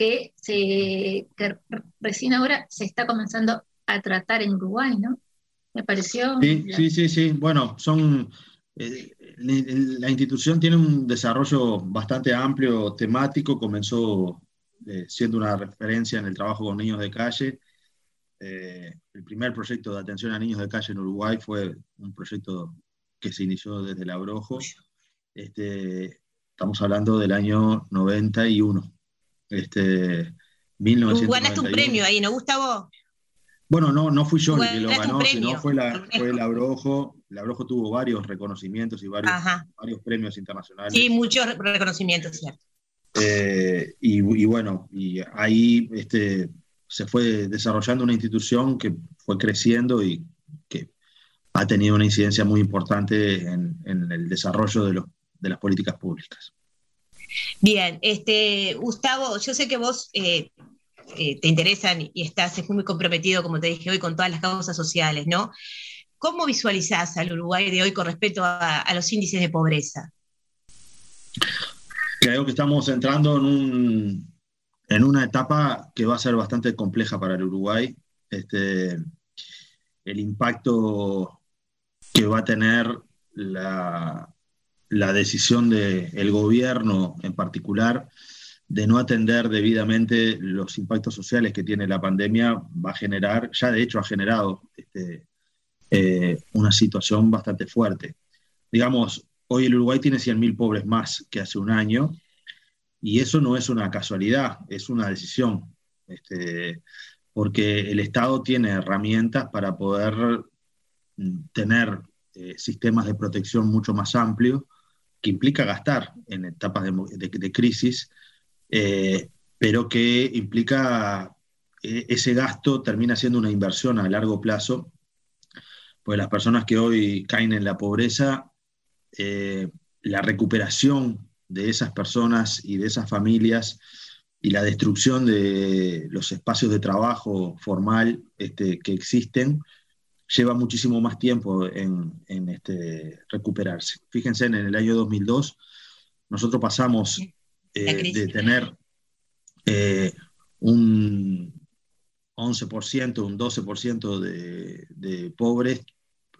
que, se, que recién ahora se está comenzando a tratar en Uruguay, ¿no? Me pareció... Sí, sí, sí, sí. Bueno, son. eh, la, la institución tiene un desarrollo bastante amplio, temático. Comenzó eh, siendo una referencia en el trabajo con niños de calle. Eh, el primer proyecto de atención a niños de calle en Uruguay fue un proyecto que se inició desde el Abrojo. Este, estamos hablando del año 91. Este, Tú 1991. ganaste un premio ahí, ¿no, Gustavo? Bueno, no, no fui yo el que lo ganó, sino fue, la, fue el Abrojo. El Abrojo tuvo varios reconocimientos y varios, varios premios internacionales. Sí, muchos reconocimientos, cierto. Eh, y, y bueno, y ahí este, se fue desarrollando una institución que fue creciendo y que ha tenido una incidencia muy importante en, en el desarrollo de, los- de las políticas públicas. Bien, este, Gustavo, yo sé que vos eh, eh, te interesan y estás muy comprometido, como te dije hoy, con todas las causas sociales, ¿no? ¿Cómo visualizás al Uruguay de hoy con respecto a, a los índices de pobreza? Creo que estamos entrando en, un, en una etapa que va a ser bastante compleja para el Uruguay. Este, el impacto que va a tener la, la decisión del gobierno en particular de no atender debidamente los impactos sociales que tiene la pandemia va a generar, ya de hecho ha generado este, eh, una situación bastante fuerte. Digamos, hoy el Uruguay tiene 100.000 pobres más que hace un año y eso no es una casualidad, es una decisión, este, porque el Estado tiene herramientas para poder tener eh, sistemas de protección mucho más amplios, que implica gastar en etapas de, crisis, eh, pero que implica eh, ese gasto termina siendo una inversión a largo plazo, pues las personas que hoy caen en la pobreza, eh, la recuperación de esas personas y de esas familias y la destrucción de los espacios de trabajo formal este, que existen lleva muchísimo más tiempo en, en, este, recuperarse. Fíjense, en el año 2002 nosotros pasamos eh, de tener eh, un 11%, un 12% de, de pobres,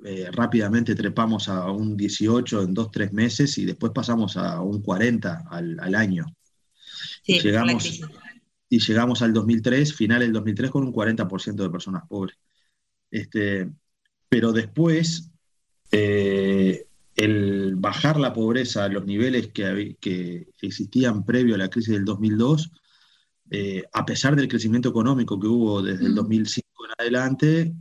eh, rápidamente trepamos a un 18 en dos, tres meses y después pasamos a un 40 al, al año. Sí, y, llegamos, y llegamos al 2003, final del 2003, con un 40% de personas pobres. Este, pero después, eh, el bajar la pobreza a los niveles que, existían previo a la crisis del 2002, eh, a pesar del crecimiento económico que hubo desde el 2005 en adelante,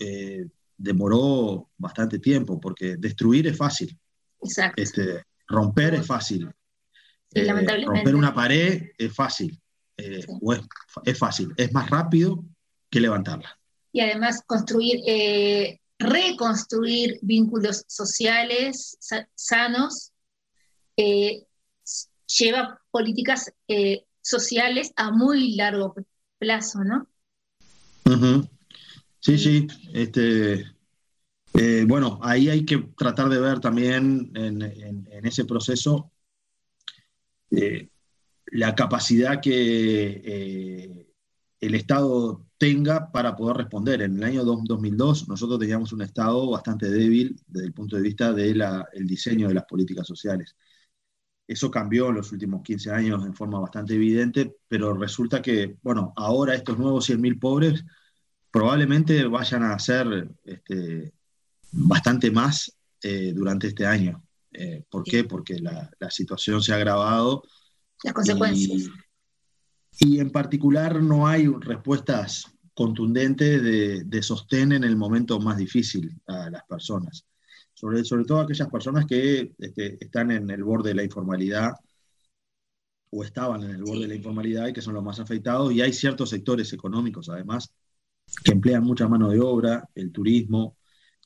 eh, demoró bastante tiempo, porque destruir es fácil, Exacto. este, romper es fácil, Sí, eh, lamentablemente. romper una pared es fácil, o es, es fácil, es más rápido que levantarla. Y además construir, eh, reconstruir vínculos sociales sa- sanos, eh, lleva políticas eh, sociales a muy largo plazo, ¿no? Sí, sí. Este, eh, bueno, ahí hay que tratar de ver también en, ese proceso la capacidad que el Estado tenga para poder responder. En el año dos- 2002 nosotros teníamos un Estado bastante débil desde el punto de vista del diseño de las políticas sociales. Eso cambió en los últimos 15 años en forma bastante evidente, pero resulta que, bueno, ahora estos nuevos 100.000 pobres probablemente vayan a ser este, bastante más eh, durante este año. Eh, ¿Por qué? Porque la, la situación se ha agravado. Las consecuencias. Y, y en particular no hay respuestas contundentes de, de sostén en el momento más difícil a las personas. Sobre, sobre todo aquellas personas que este, están en el borde de la informalidad o estaban en el borde de la informalidad y que son los más afectados. Y hay ciertos sectores económicos, además, que emplean mucha mano de obra, el turismo,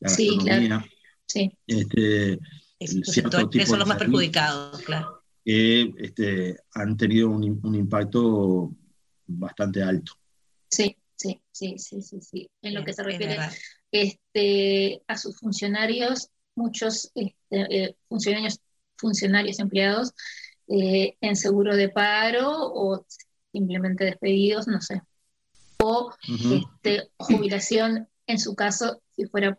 la Sí, gastronomía. claro. Sí. este, Esos cierto tipo son los más perjudicados, claro. Que este, han tenido un, un impacto bastante alto. Sí, sí, sí, sí, sí, sí. En lo que se refiere este, a sus funcionarios, muchos este, eh, funcionarios, funcionarios empleados eh, en seguro de paro o simplemente despedidos, no sé. O este, jubilación en su caso, si fuera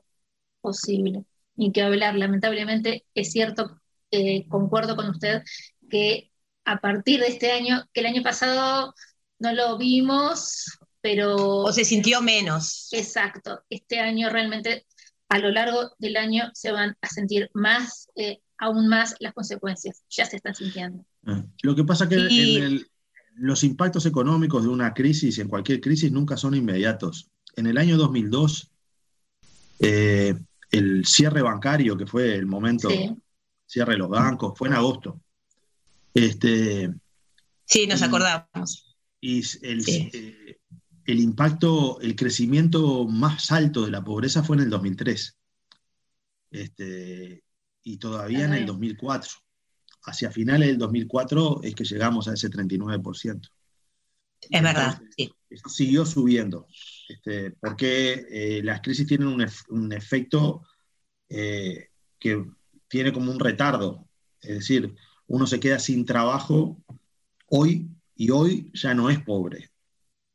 posible. Ni que hablar, lamentablemente es cierto, eh, concuerdo con usted, que a partir de este año, que el año pasado no lo vimos, pero... O se sintió menos. Exacto, este año realmente a lo largo del año se van a sentir más, eh, aún más las consecuencias, ya se están sintiendo. Ah. Lo que pasa que Y- en el- los impactos económicos de una crisis, en cualquier crisis, nunca son inmediatos. En el año 2002, eh, el cierre bancario, que fue el momento, Sí. cierre de los bancos, fue en agosto. Este, Sí, nos acordamos. y s- el, Sí. eh, el impacto, el crecimiento más alto de la pobreza fue en el 2003. Este, y todavía en el Ajá. 2004. Hacia finales del 2004 es que llegamos a ese 39%. Es verdad, sí. Eso siguió subiendo, este, porque eh, las crisis tienen un, ef- un efecto eh, que tiene como un retardo. Es decir, uno se queda sin trabajo hoy y hoy ya no es pobre.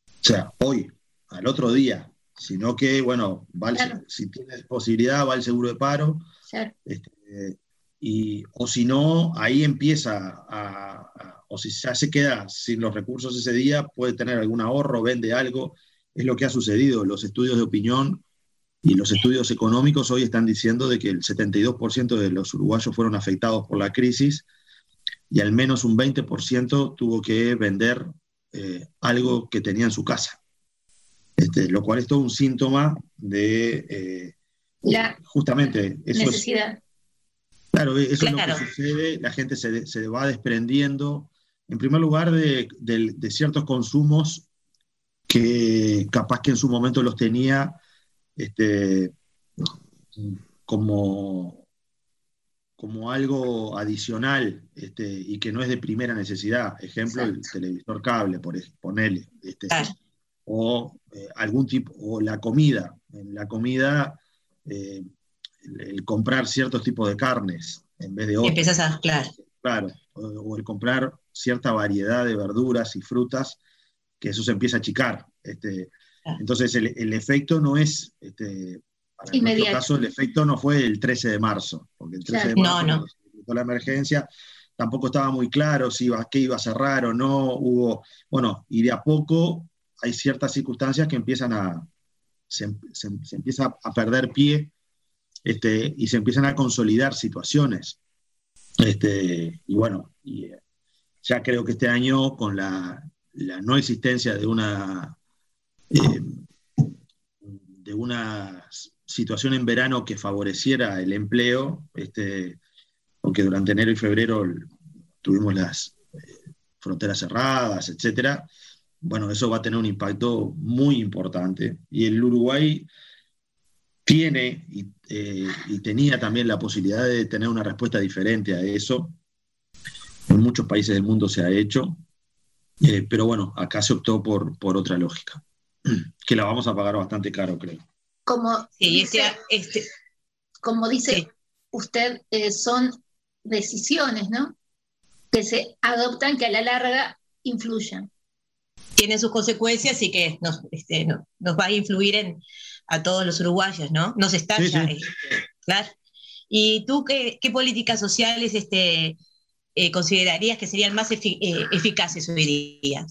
O sea, hoy, al otro día, sino que, bueno, va Claro. si tienes posibilidad, va el seguro de paro, Claro. este, y, o si no, ahí empieza a, a- o si ya se queda sin los recursos ese día, puede tener algún ahorro, vende algo. Es lo que ha sucedido. Los estudios de opinión y los estudios económicos hoy están diciendo de que el 72% de los uruguayos fueron afectados por la crisis y al menos un 20% tuvo que vender eh, algo que tenía en su casa. Este, lo cual es todo un síntoma de eh, La justamente eso es, necesidad. Claro, eso Claro. es lo que sucede, la gente se, de- se va desprendiendo, en primer lugar, de, del- de ciertos consumos que capaz que en su momento los tenía este, como, como algo adicional este, y que no es de primera necesidad. Ejemplo, el televisor cable, por ponele. Este, o eh, algún tipo, o la comida. En la comida, eh, el, el comprar ciertos tipos de carnes en vez de Y otros. empiezas a, claro. Claro, o, o el comprar cierta variedad de verduras y frutas, que eso se empieza a achicar. Este, entonces, el, el efecto no es, este, para nuestro caso, el efecto no fue el 13 de marzo, porque el 13 de Claro. marzo, No, no. cuando se decretó la emergencia, tampoco estaba muy claro si iba, qué iba a cerrar o no. Hubo, bueno, y de a poco hay ciertas circunstancias que empiezan a, se, se- se empieza a perder pie este, y se empiezan a consolidar situaciones. Este, y bueno, y, eh, ya creo que este año, con la, la no existencia de una, eh, de una situación en verano que favoreciera el empleo, este, porque durante enero y febrero tuvimos las eh, fronteras cerradas, etcétera. Bueno, eso va a tener un impacto muy importante. Y el Uruguay tiene y, eh, y tenía también la posibilidad de tener una respuesta diferente a eso. En muchos países del mundo se ha hecho, eh, pero bueno, acá se optó por otra lógica, que la vamos a pagar bastante caro, creo. Como Sí, este, dice, este, como dice Sí. usted, eh, son decisiones, ¿no? Que se adoptan que a la larga influyan. tiene sus consecuencias y que nos, este, no- nos va a influir en, a todos los uruguayos, ¿no? Nos estalla, Sí, sí. claro. ¿Y tú qué, qué políticas sociales este, eh, considerarías que serían más eh, eficaces hoy día?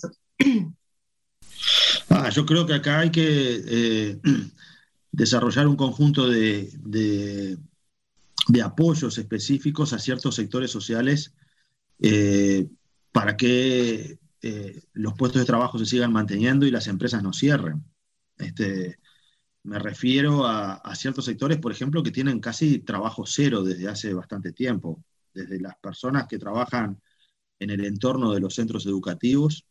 Ah, yo creo que acá hay que eh, desarrollar un conjunto de, de- apoyos específicos a ciertos sectores sociales eh, para que eh, los puestos de trabajo se sigan manteniendo y las empresas no cierren. Este, me refiero a, a ciertos sectores, por ejemplo, que tienen casi trabajo cero desde hace bastante tiempo, desde las personas que trabajan en el entorno de los centros educativos,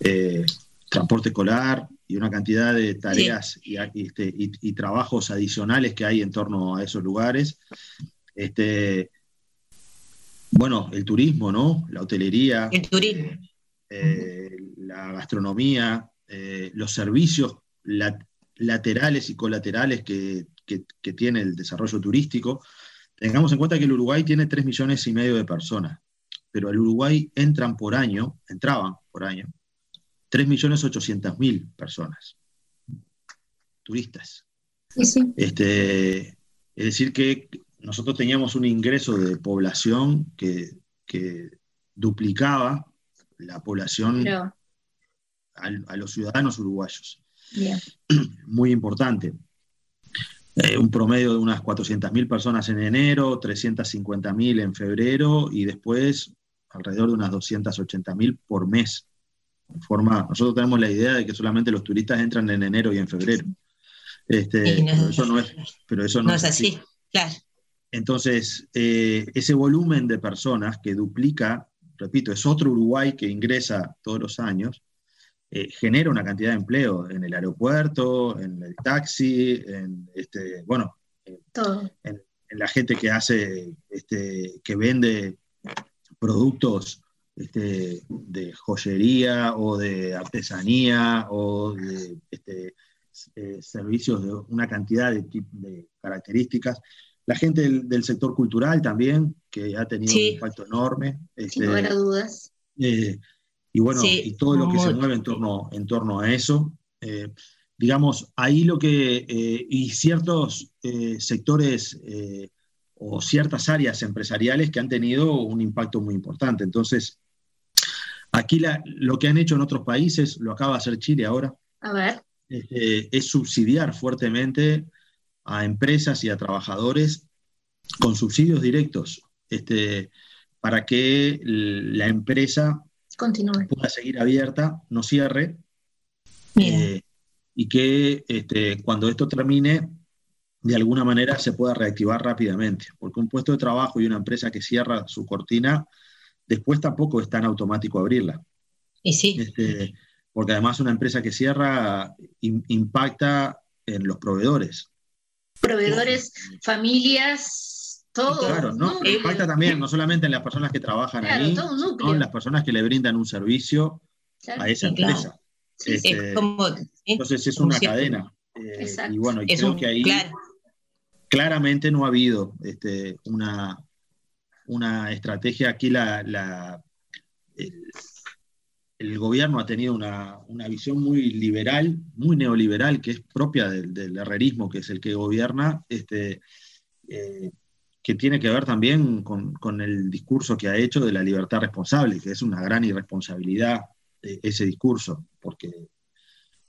eh, transporte escolar y una cantidad de tareas y, y, este, y- y trabajos adicionales que hay en torno a esos lugares. Este, bueno, el turismo, ¿no? La hotelería, El turismo. eh, la gastronomía, eh, los servicios la- laterales y colaterales que, que- que tiene el desarrollo turístico. Tengamos en cuenta que el Uruguay tiene 3 millones y medio de personas, pero al Uruguay entran por año, entraban por año, 3 millones 800 mil personas, turistas. Sí, sí. Este, es decir, que nosotros teníamos un ingreso de población que, que duplicaba la población Pero, a, los ciudadanos uruguayos. Muy importante. Eh, un promedio de unas 400.000 personas en enero, 350.000 en febrero y después alrededor de unas 280.000 por mes. Forma, nosotros tenemos la idea de que solamente los turistas entran en enero y en febrero. Este, Y no- pero eso no es, pero eso no No es así, claro. entonces, eh, ese volumen de personas que duplica, repito, es otro Uruguay que ingresa todos los años, eh, genera una cantidad de empleo en el aeropuerto, en el taxi, en este, bueno, Todo. en, en la gente que hace, este, que vende productos este, de joyería o de artesanía o de este, eh, servicios de una cantidad de, de características. La gente del, del sector cultural también, que ha tenido Sí. un impacto enorme. Sin este, lugar a dudas. eh, y bueno, Sí, y todo lo que se mueve en torno, en torno a eso. Eh, digamos, ahí lo que, eh, y ciertos eh, sectores eh, o ciertas áreas empresariales que han tenido un impacto muy importante. Entonces, aquí la- lo que han hecho en otros países, lo acaba de hacer Chile ahora, A ver, este, es subsidiar fuertemente a empresas y a trabajadores con subsidios directos este, para que la empresa continúe. pueda seguir abierta, no cierre, eh, y que este, cuando esto termine, de alguna manera se pueda reactivar rápidamente, porque un puesto de trabajo y una empresa que cierra su cortina, después tampoco es tan automático abrirla. Y sí. Este, porque además una empresa que cierra im- impacta en los proveedores. Proveedores, familias, todo. Claro, ¿no? núcleo. Impacta también no solamente en las personas que trabajan Claro, ahí, sino en las personas que le brindan un servicio Claro. a esa Sí, claro. empresa. Sí, Este, es como, entonces es una cadena. Eh, Exacto. y bueno, y Es creo un- que ahí claro. Claramente no ha habido este, una, una estrategia. Aquí el gobierno ha tenido una, una visión muy liberal, muy neoliberal, que es propia del, del herrerismo, que es el que gobierna, este, eh, que tiene que ver también con, con el discurso que ha hecho de la libertad responsable, que es una gran irresponsabilidad eh, ese discurso, porque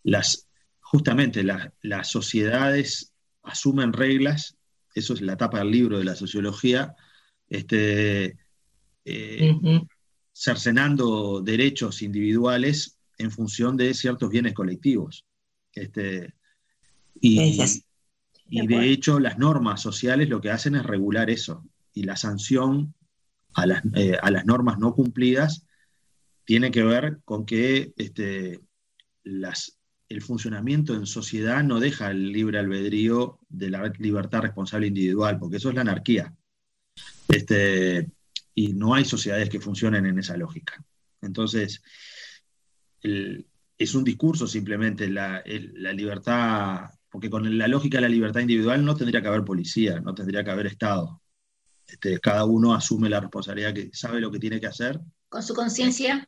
las, justamente las, las sociedades asumen reglas, eso es la tapa del libro de la sociología, este, eh, cercenando derechos individuales en función de ciertos bienes colectivos. Este, y, y De hecho las normas sociales lo que hacen es regular eso. Y la sanción a las, eh, a las normas no cumplidas tiene que ver con que este, las, el funcionamiento en sociedad no deja el libre albedrío de la libertad responsable individual, porque eso es la anarquía. Este, y no hay sociedades que funcionen en esa lógica. Entonces, el- es un discurso simplemente la, el- la libertad, porque con la lógica de la libertad individual no tendría que haber policía, no tendría que haber Estado. Este, cada uno asume la responsabilidad que sabe lo que tiene que hacer Con su conciencia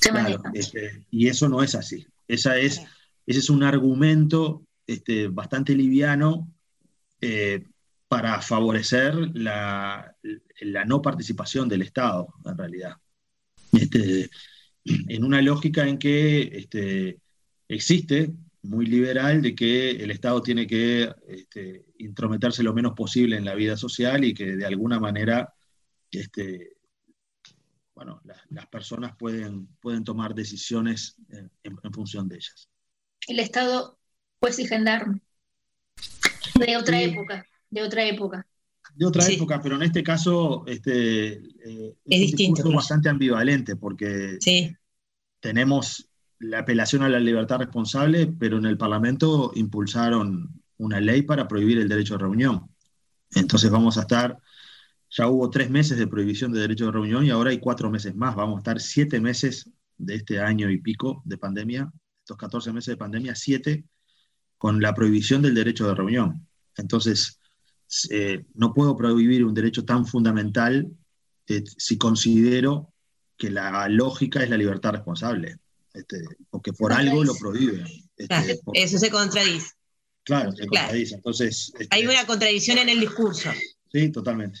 se Claro, este, y eso no es así. Esa es, ese es un argumento este, bastante liviano eh, para favorecer la- la no participación del Estado, en realidad. Este, en una lógica en que este, existe, muy liberal, de que el Estado tiene que este, intrometerse lo menos posible en la vida social y que de alguna manera este, bueno, la- las personas pueden, pueden tomar decisiones en, en- en función de ellas. El Estado juez y gendarme. De otra Sí. época, de otra época. De otra Sí. época, pero en este caso este, eh, es, un distinto, claro. bastante ambivalente porque tenemos la apelación a la libertad responsable, pero en el Parlamento impulsaron una ley para prohibir el derecho de reunión. Entonces vamos a estar, ya hubo tres meses de prohibición de derecho de reunión y ahora hay cuatro meses más. Vamos a estar siete meses de este año y pico de pandemia, estos 14 meses de pandemia, siete con la prohibición del derecho de reunión. Entonces, eh, no puedo prohibir un derecho tan fundamental eh, si considero que la lógica es la libertad responsable, este, porque por algo lo prohíben. este, Claro, por- eso se contradice. claro, se Claro. contradice. Entonces, este, Hay una contradicción en el discurso. sí, totalmente.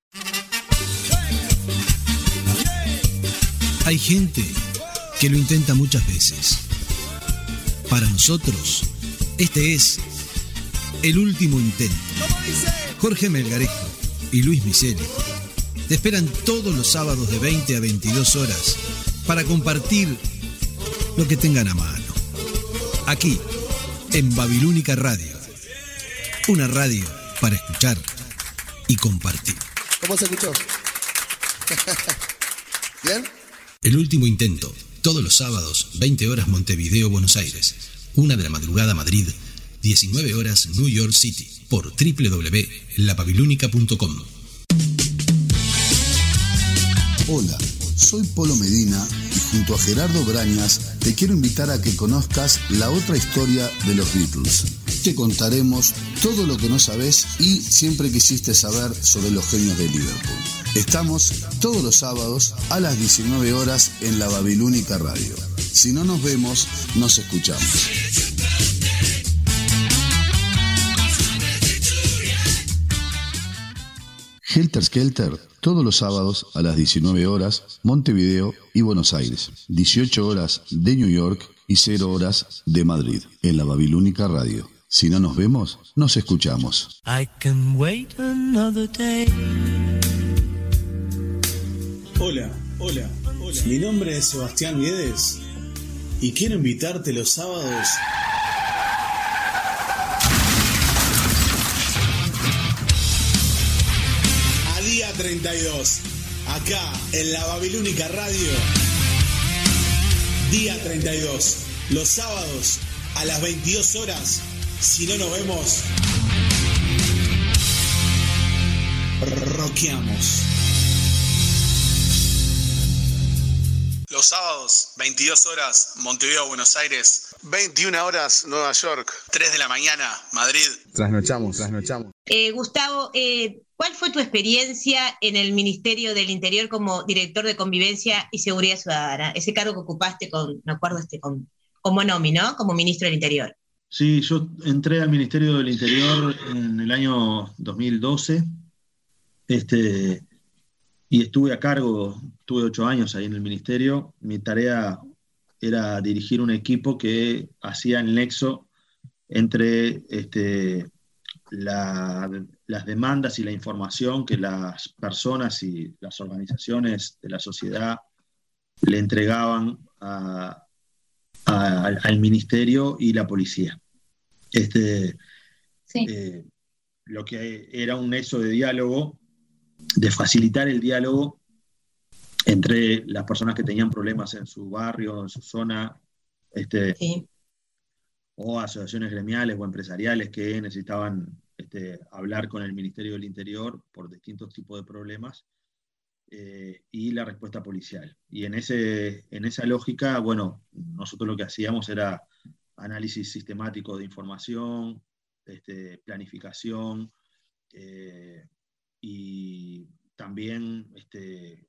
Hay gente que lo intenta muchas veces. Para nosotros, este es el último intento. Jorge Melgarejo y Luis Miseli te esperan todos los sábados de 20 a 22 horas para compartir lo que tengan a mano. Aquí, en Babilónica Radio. Una radio para escuchar y compartir. ¿Cómo se escuchó? ¿Bien? El último intento, todos los sábados, 20 horas Montevideo, Buenos Aires, 1 de la madrugada Madrid, 19 horas New York City, por www.lababilónica.com. Hola, soy Polo Medina y junto a Gerardo Brañas te quiero invitar a que conozcas la otra historia de los Beatles. Te contaremos todo lo que no sabes y siempre quisiste saber sobre los genios de Liverpool. Estamos todos los sábados a las 19 horas en la Babilónica Radio. Si no nos vemos, nos escuchamos. Helter Skelter, todos los sábados a las 19 horas, Montevideo y Buenos Aires. 18 horas de New York y 0 horas de Madrid, en la Babilónica Radio. Si no nos vemos, nos escuchamos. I can wait another day. Hola, hola, hola. Mi nombre es Sebastián Guedes y quiero invitarte los sábados a día 32, acá en la Babilónica Radio. Día 32, los sábados a las 22 horas. Si no nos vemos, roqueamos. Los sábados, 22 horas, Montevideo, Buenos Aires. 21 horas, Nueva York. 3 de la mañana, Madrid. Trasnochamos, trasnochamos. Eh, Gustavo, eh, ¿cuál fue tu experiencia en el Ministerio del Interior como director de Convivencia y Seguridad Ciudadana? Ese cargo que ocupaste con, me acuerdo, este, con, como Nomi, ¿no? Como ministro del Interior. Sí, yo entré al Ministerio del Interior en el año 2012 este, y estuve a cargo, tuve ocho años ahí en el Ministerio. Mi tarea era dirigir un equipo que hacía el nexo entre este, la- las demandas y la información que las personas y las organizaciones de la sociedad le entregaban a- a- al, al ministerio y la policía. Este, eh, lo que era un nexo de diálogo, de facilitar el diálogo entre las personas que tenían problemas en su barrio, en su zona, este, o asociaciones gremiales o empresariales que necesitaban este, hablar con el Ministerio del Interior por distintos tipos de problemas eh, y la respuesta policial. Y en, ese, en esa lógica, bueno, nosotros lo que hacíamos era análisis sistemático de información, este, planificación eh, y también este,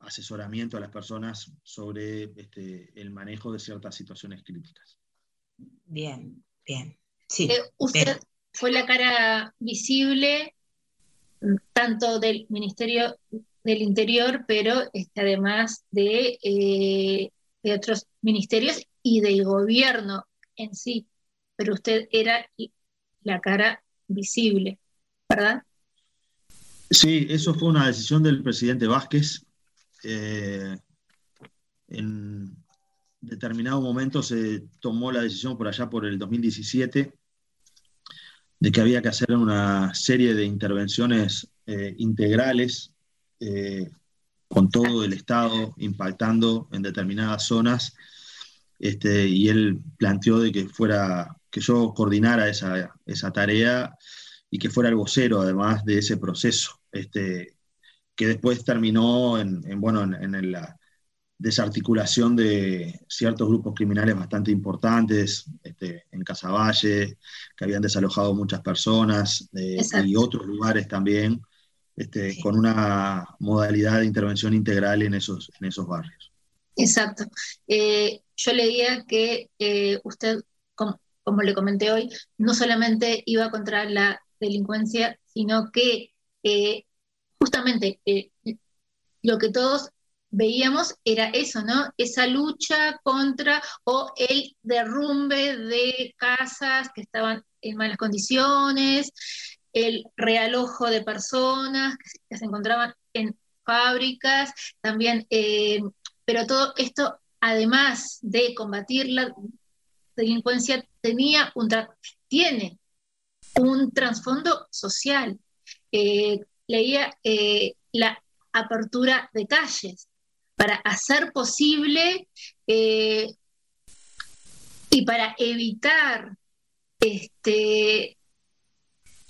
asesoramiento a las personas sobre este, el manejo de ciertas situaciones críticas. Bien, bien. Sí, Eh, usted pero- fue la cara visible mm, tanto del Ministerio del Interior, pero este, además de, eh, de otros ministerios y del gobierno en sí. Pero usted era la cara visible, ¿verdad? Sí, eso fue una decisión del presidente Vázquez. Eh, en determinado momento se tomó la decisión por allá por el 2017 de que había que hacer una serie de intervenciones eh, integrales eh, con todo el Estado impactando en determinadas zonas. Este, y él planteó de que fuera, que yo coordinara esa, esa tarea y que fuera el vocero además de ese proceso, este, que después terminó en, en, bueno, en, en la desarticulación de ciertos grupos criminales bastante importantes, este, en Casaballe, que habían desalojado muchas personas, eh, y otros lugares también, este, con una modalidad de intervención integral en esos, en esos barrios. Exacto. Eh, yo leía que eh, usted, como, como le comenté hoy, no solamente iba contra la delincuencia, sino que eh, justamente lo que todos veíamos era eso, ¿no? Esa lucha contra o el derrumbe de casas que estaban en malas condiciones, el realojo de personas que se, encontraban en fábricas, también, eh, pero todo esto, además de combatir la delincuencia, tenía un tiene un trasfondo social. Eh, leía eh, la apertura de calles para hacer posible y para evitar este,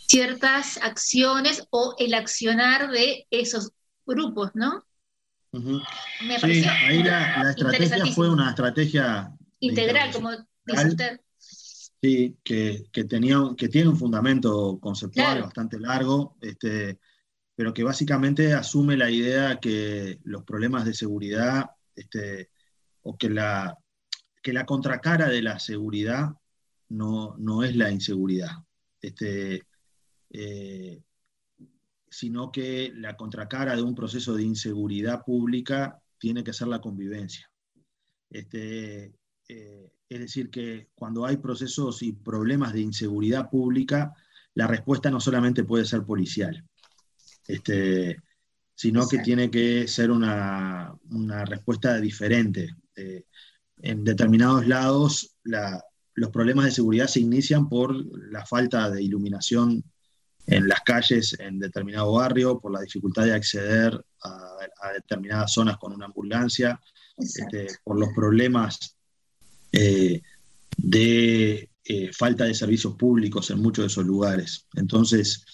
ciertas acciones o el accionar de esos grupos, ¿no? Ujú. Me Sí, ahí la, la estrategia fue una estrategia integral, como dice usted. Sí, que, que tenía, que tiene un fundamento conceptual Claro. bastante largo, este, pero que básicamente asume la idea que los problemas de seguridad, este, o que la, que la contracara de la seguridad no, no es la inseguridad, este, eh, sino que la contracara de un proceso de inseguridad pública tiene que ser la convivencia. Este, eh, es decir, que cuando hay procesos y problemas de inseguridad pública, la respuesta no solamente puede ser policial, este, sino que Exacto. tiene que ser una, una respuesta diferente. Eh, en determinados lados, la- los problemas de seguridad se inician por la falta de iluminación en las calles en determinado barrio, por la dificultad de acceder a, a determinadas zonas con una ambulancia, este, por los problemas eh, de eh, falta de servicios públicos en muchos de esos lugares. Entonces,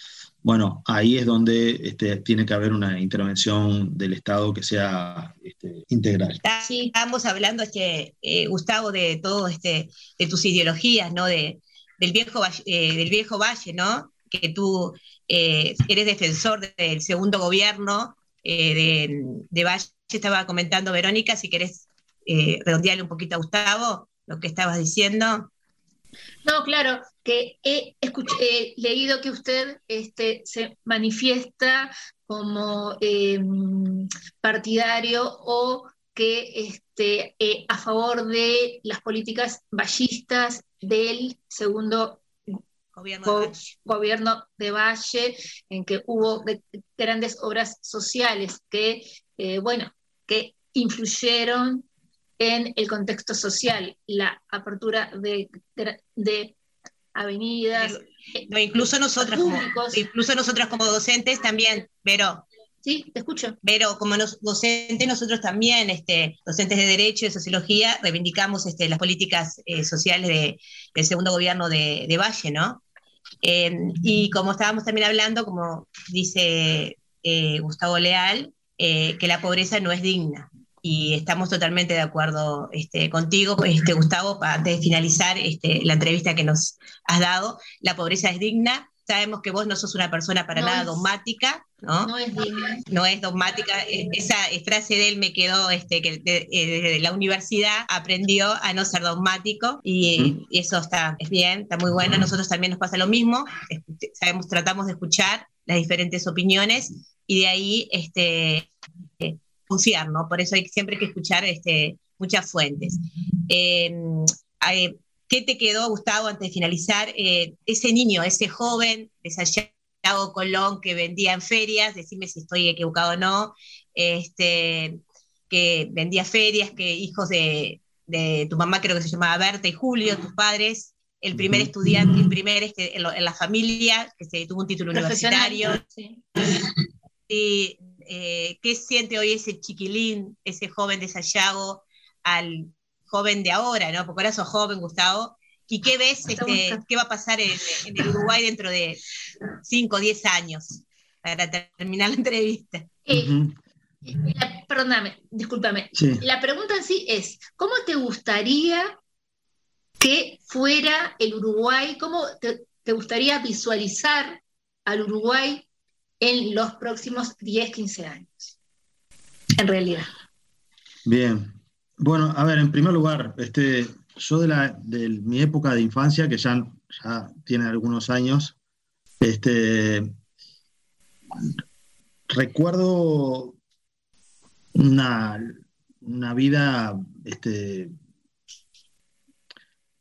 bueno, ahí es donde este, tiene que haber una intervención del Estado que sea este, integral. Está- Estábamos hablando, este, eh, Gustavo, de todo este, de tus ideologías, ¿no? De, del viejo eh, del viejo valle, ¿no? Que tú eh, eres defensor del segundo gobierno eh, de, de Valle. Estaba comentando Verónica, si querés eh, redondearle un poquito a Gustavo lo que estabas diciendo. No, claro, que he, he leído que usted este, se manifiesta como eh, partidario o que este, eh, a favor de las políticas vallistas del segundo Gobierno go- de Valle. gobierno de Valle, en que hubo de- grandes obras sociales que, eh, bueno, que influyeron en el contexto social, la apertura de, de avenidas. No, incluso nosotros como, incluso nosotros como docentes también, Vero. Sí, te escucho. Pero como nos- docentes, nosotros también, este, docentes de Derecho y de Sociología, reivindicamos este, las políticas eh, sociales de- del segundo gobierno de, de Valle, ¿no? Eh, y como estábamos también hablando, como dice eh, Gustavo Leal, eh, que la pobreza no es digna. Y estamos totalmente de acuerdo este, contigo, este, Gustavo, antes de finalizar este, la entrevista que nos has dado. La pobreza es digna, sabemos que vos no sos una persona para No nada es- dogmática, ¿no? No es digna. No es dogmática. Eh, Esa frase de él me quedó, este, que de- eh, desde la universidad aprendió a no ser dogmático y, y eso está es bien, está muy bueno. A nosotros también nos pasa lo mismo. Escu- Sabemos, tratamos de escuchar las diferentes opiniones y de ahí este, eh, confiar, ¿no? Por eso hay siempre que escuchar este, muchas fuentes. Eh, eh, ¿Qué te quedó, Gustavo, antes de finalizar? Eh, ese niño, ese joven de Santiago Colón que vendía en ferias, decime si estoy equivocado o no, este, que vendía ferias, que hijos de, de tu mamá creo que se llamaba Berta y Julio, tus padres, el primer estudiante, el primer este, en, lo- en la familia, que se tuvo un título universitario. sí. Y, eh, ¿Qué siente hoy ese chiquilín, ese joven de Sayago, al joven de ahora, ¿no? Porque ahora sos joven, Gustavo. ¿Y qué ves, este, qué va a pasar en, en el Uruguay dentro de 5 o 10 años? Para terminar la entrevista. Eh, la- perdóname, discúlpame. Sí. La pregunta en sí es, ¿cómo te gustaría que fuera el Uruguay? ¿Cómo te, te gustaría visualizar al Uruguay en los próximos 10, 15 años? En realidad. Bien. Bueno, a ver, en primer lugar, este, yo de, la, de mi época de infancia, que ya, tiene algunos años, este, recuerdo una, una vida este,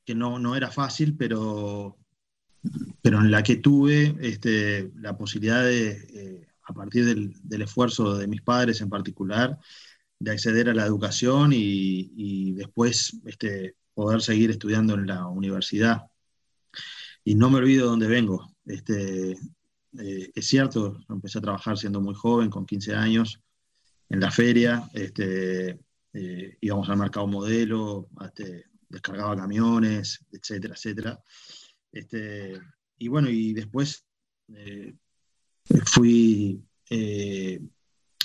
que no, no era fácil, pero, pero en la que tuve este, la posibilidad de, eh, a partir del, del esfuerzo de mis padres en particular, de acceder a la educación y, después este, poder seguir estudiando en la universidad. Y no me olvido de dónde vengo. Este, eh, es cierto, empecé a trabajar siendo muy joven, con 15 años, en la feria, este, eh, íbamos al mercado modelo, este, descargaba camiones, etcétera, etcétera. Este, y bueno, y después eh, fui eh,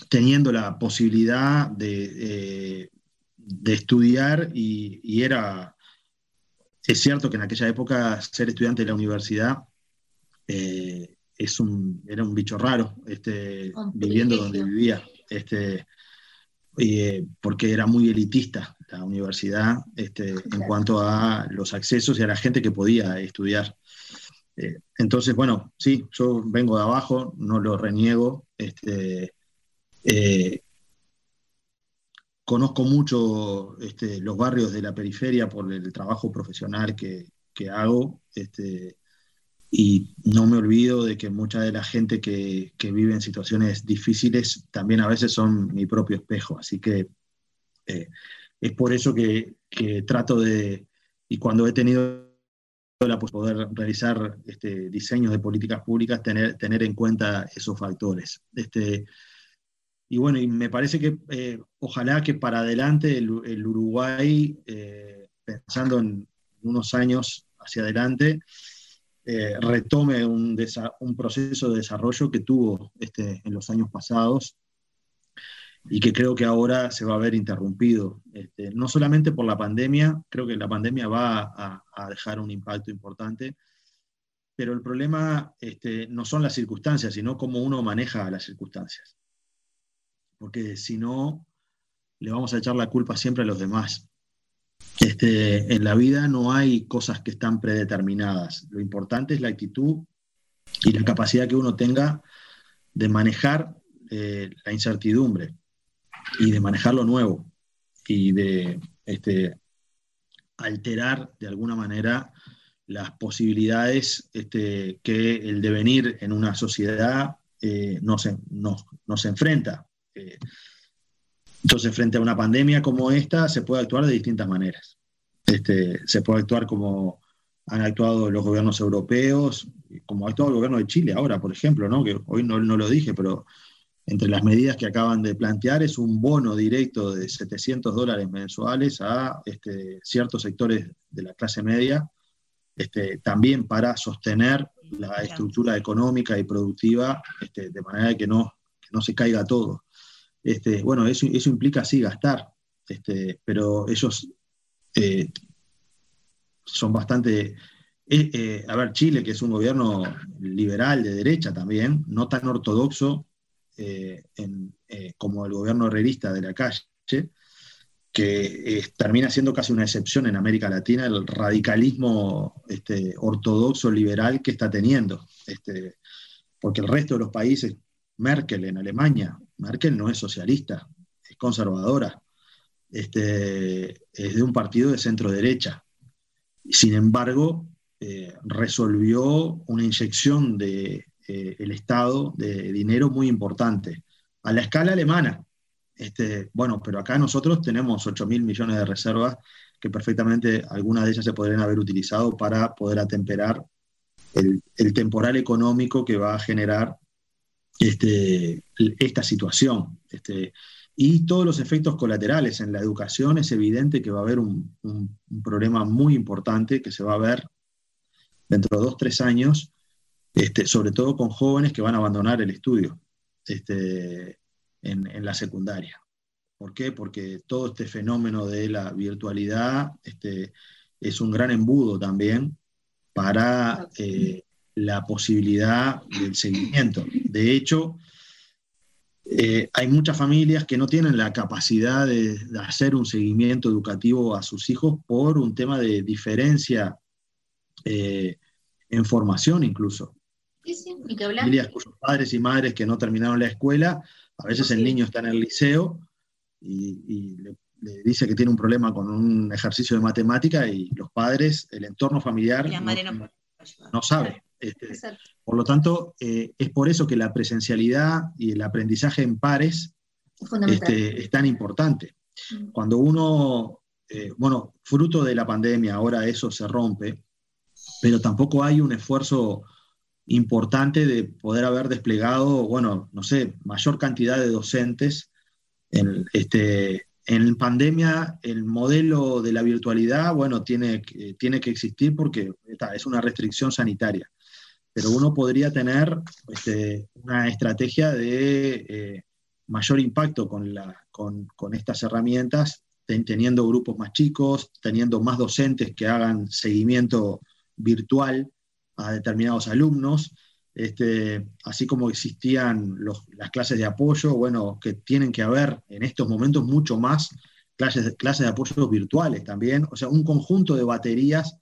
teniendo la posibilidad de, eh, de estudiar y, y era, es cierto que en aquella época ser estudiante de la universidad eh, es un, era un bicho raro, este, viviendo donde vivía, este, eh, porque era muy elitista la universidad este, en cuanto a los accesos y a la gente que podía estudiar. Entonces, bueno, sí, yo vengo de abajo, no lo reniego. Este, eh, conozco mucho este, los barrios de la periferia por el trabajo profesional que, que hago. Este, y no me olvido de que mucha de la gente que, que vive en situaciones difíciles también a veces son mi propio espejo. Así que eh, es por eso que, que trato de, y cuando he tenido la pues, poder realizar este, diseños de políticas públicas, tener, tener en cuenta esos factores. Este, y bueno, y me parece que eh, ojalá que para adelante el, Uruguay, eh, pensando en unos años hacia adelante, eh, retome un, un proceso de desarrollo que tuvo este, en los años pasados y que creo que ahora se va a ver interrumpido, este, no solamente por la pandemia, creo que la pandemia va a, a dejar un impacto importante, pero el problema este, no son las circunstancias, sino cómo uno maneja las circunstancias. Porque si no, le vamos a echar la culpa siempre a los demás. Este, en la vida no hay cosas que están predeterminadas. Lo importante es la actitud y la capacidad que uno tenga de manejar eh, la incertidumbre y de manejar lo nuevo y de este, alterar de alguna manera las posibilidades este, que el devenir en una sociedad eh, nos, nos- nos enfrenta. Eh, entonces, frente a una pandemia como esta, se puede actuar de distintas maneras. Este, se puede actuar como han actuado los gobiernos europeos, como ha actuado el gobierno de Chile ahora, por ejemplo, ¿no? que hoy no, lo dije, pero entre las medidas que acaban de plantear es un bono directo de 700 dólares mensuales a este, ciertos sectores de la clase media, este, también para sostener la estructura económica y productiva, este, de manera que no, que no se caiga todo. Este, bueno, eso, implica sí gastar, este, pero ellos eh, son bastante... eh, eh, a ver, Chile, que es un gobierno liberal de derecha también, no tan ortodoxo como el gobierno herrerista de la calle, que termina siendo casi una excepción en América Latina el radicalismo este, ortodoxo liberal que está teniendo. Porque el resto de los países, Merkel en Alemania, Merkel no es socialista, es conservadora, este, es de un partido de centro derecha. Sin embargo, eh, resolvió una inyección del de, eh, Estado de dinero muy importante, a la escala alemana. Este, bueno, pero acá nosotros tenemos 8 mil millones de reservas que perfectamente algunas de ellas se podrían haber utilizado para poder atemperar el, el temporal económico que va a generar este, esta situación. Este, y todos los efectos colaterales en la educación, es evidente que va a haber un, un, un problema muy importante que se va a ver dentro de dos, tres años, este, sobre todo con jóvenes que van a abandonar el estudio este, en, en, la secundaria. ¿Por qué? Porque todo este fenómeno de la virtualidad este, es un gran embudo también para eh, la posibilidad del seguimiento. De hecho, eh, hay muchas familias que no tienen la capacidad de, de, hacer un seguimiento educativo a sus hijos por un tema de diferencia eh, en formación incluso. Sí, sí, y que hablar. Familias cuyos padres y madres que no terminaron la escuela, a veces el niño está en el liceo y, y le, le, dice que tiene un problema con un ejercicio de matemática y los padres, el entorno familiar no, no, no, sabe. Este, por lo tanto, eh, es por eso que la presencialidad y el aprendizaje en pares este, es tan importante. Mm. Cuando uno, eh, bueno, fruto de la pandemia, ahora eso se rompe, pero tampoco hay un esfuerzo importante de poder haber desplegado, bueno, no sé, mayor cantidad de docentes. En, este, en pandemia, el modelo de la virtualidad, bueno, tiene, tiene que existir porque esta, es una restricción sanitaria pero uno podría tener este, una estrategia de eh, mayor impacto con, estas herramientas, ten, teniendo grupos más chicos, teniendo más docentes que hagan seguimiento virtual a determinados alumnos, este, así como existían las clases de apoyo, bueno, que tienen que haber en estos momentos mucho más clases, clases de apoyo virtuales también, o sea, un conjunto de baterías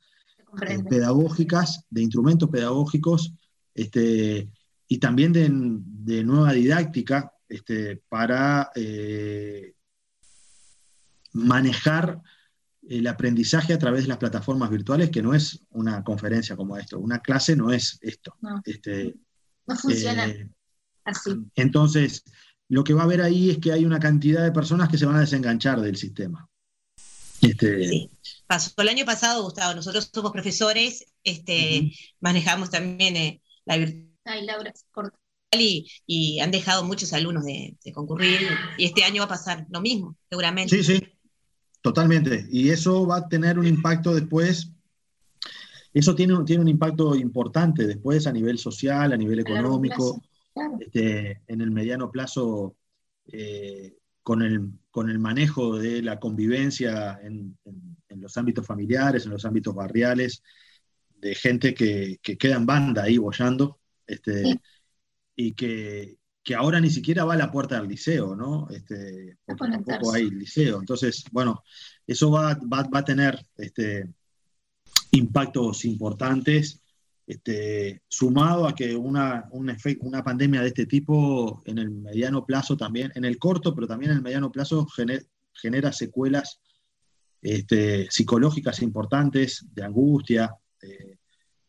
eh, pedagógicas, de instrumentos pedagógicos, este, y también de, de nueva didáctica este, para eh, manejar el aprendizaje a través de las plataformas virtuales, que no es una conferencia como esto, una clase no es esto. No, este, no funciona eh, así. Entonces, lo que va a haber ahí es que hay una cantidad de personas que se van a desenganchar del sistema. Este, sí. Pasó el año pasado, Gustavo, nosotros somos profesores, este, uh -huh. manejamos también eh, la virtual. Ay, Laura. Y, y, han dejado muchos alumnos de, de, concurrir, y este año va a pasar lo mismo, seguramente. Sí, sí, totalmente. Y eso va a tener un impacto después. Eso tiene, tiene un impacto importante después a nivel social, a nivel económico, claro. este, en el mediano plazo. Eh, con el, con el manejo de la convivencia en, en, en, los ámbitos familiares, en los ámbitos barriales, de gente que, que queda en banda ahí bollando, este, sí. y que, que, ahora ni siquiera va a la puerta del liceo, ¿no? Este, porque tampoco hay liceo. Entonces, bueno, eso va, va, va a tener este, impactos importantes este, sumado a que una, pandemia de este tipo en el mediano plazo también, en el corto, pero también en el mediano plazo gener, genera secuelas este, psicológicas importantes, de angustia eh,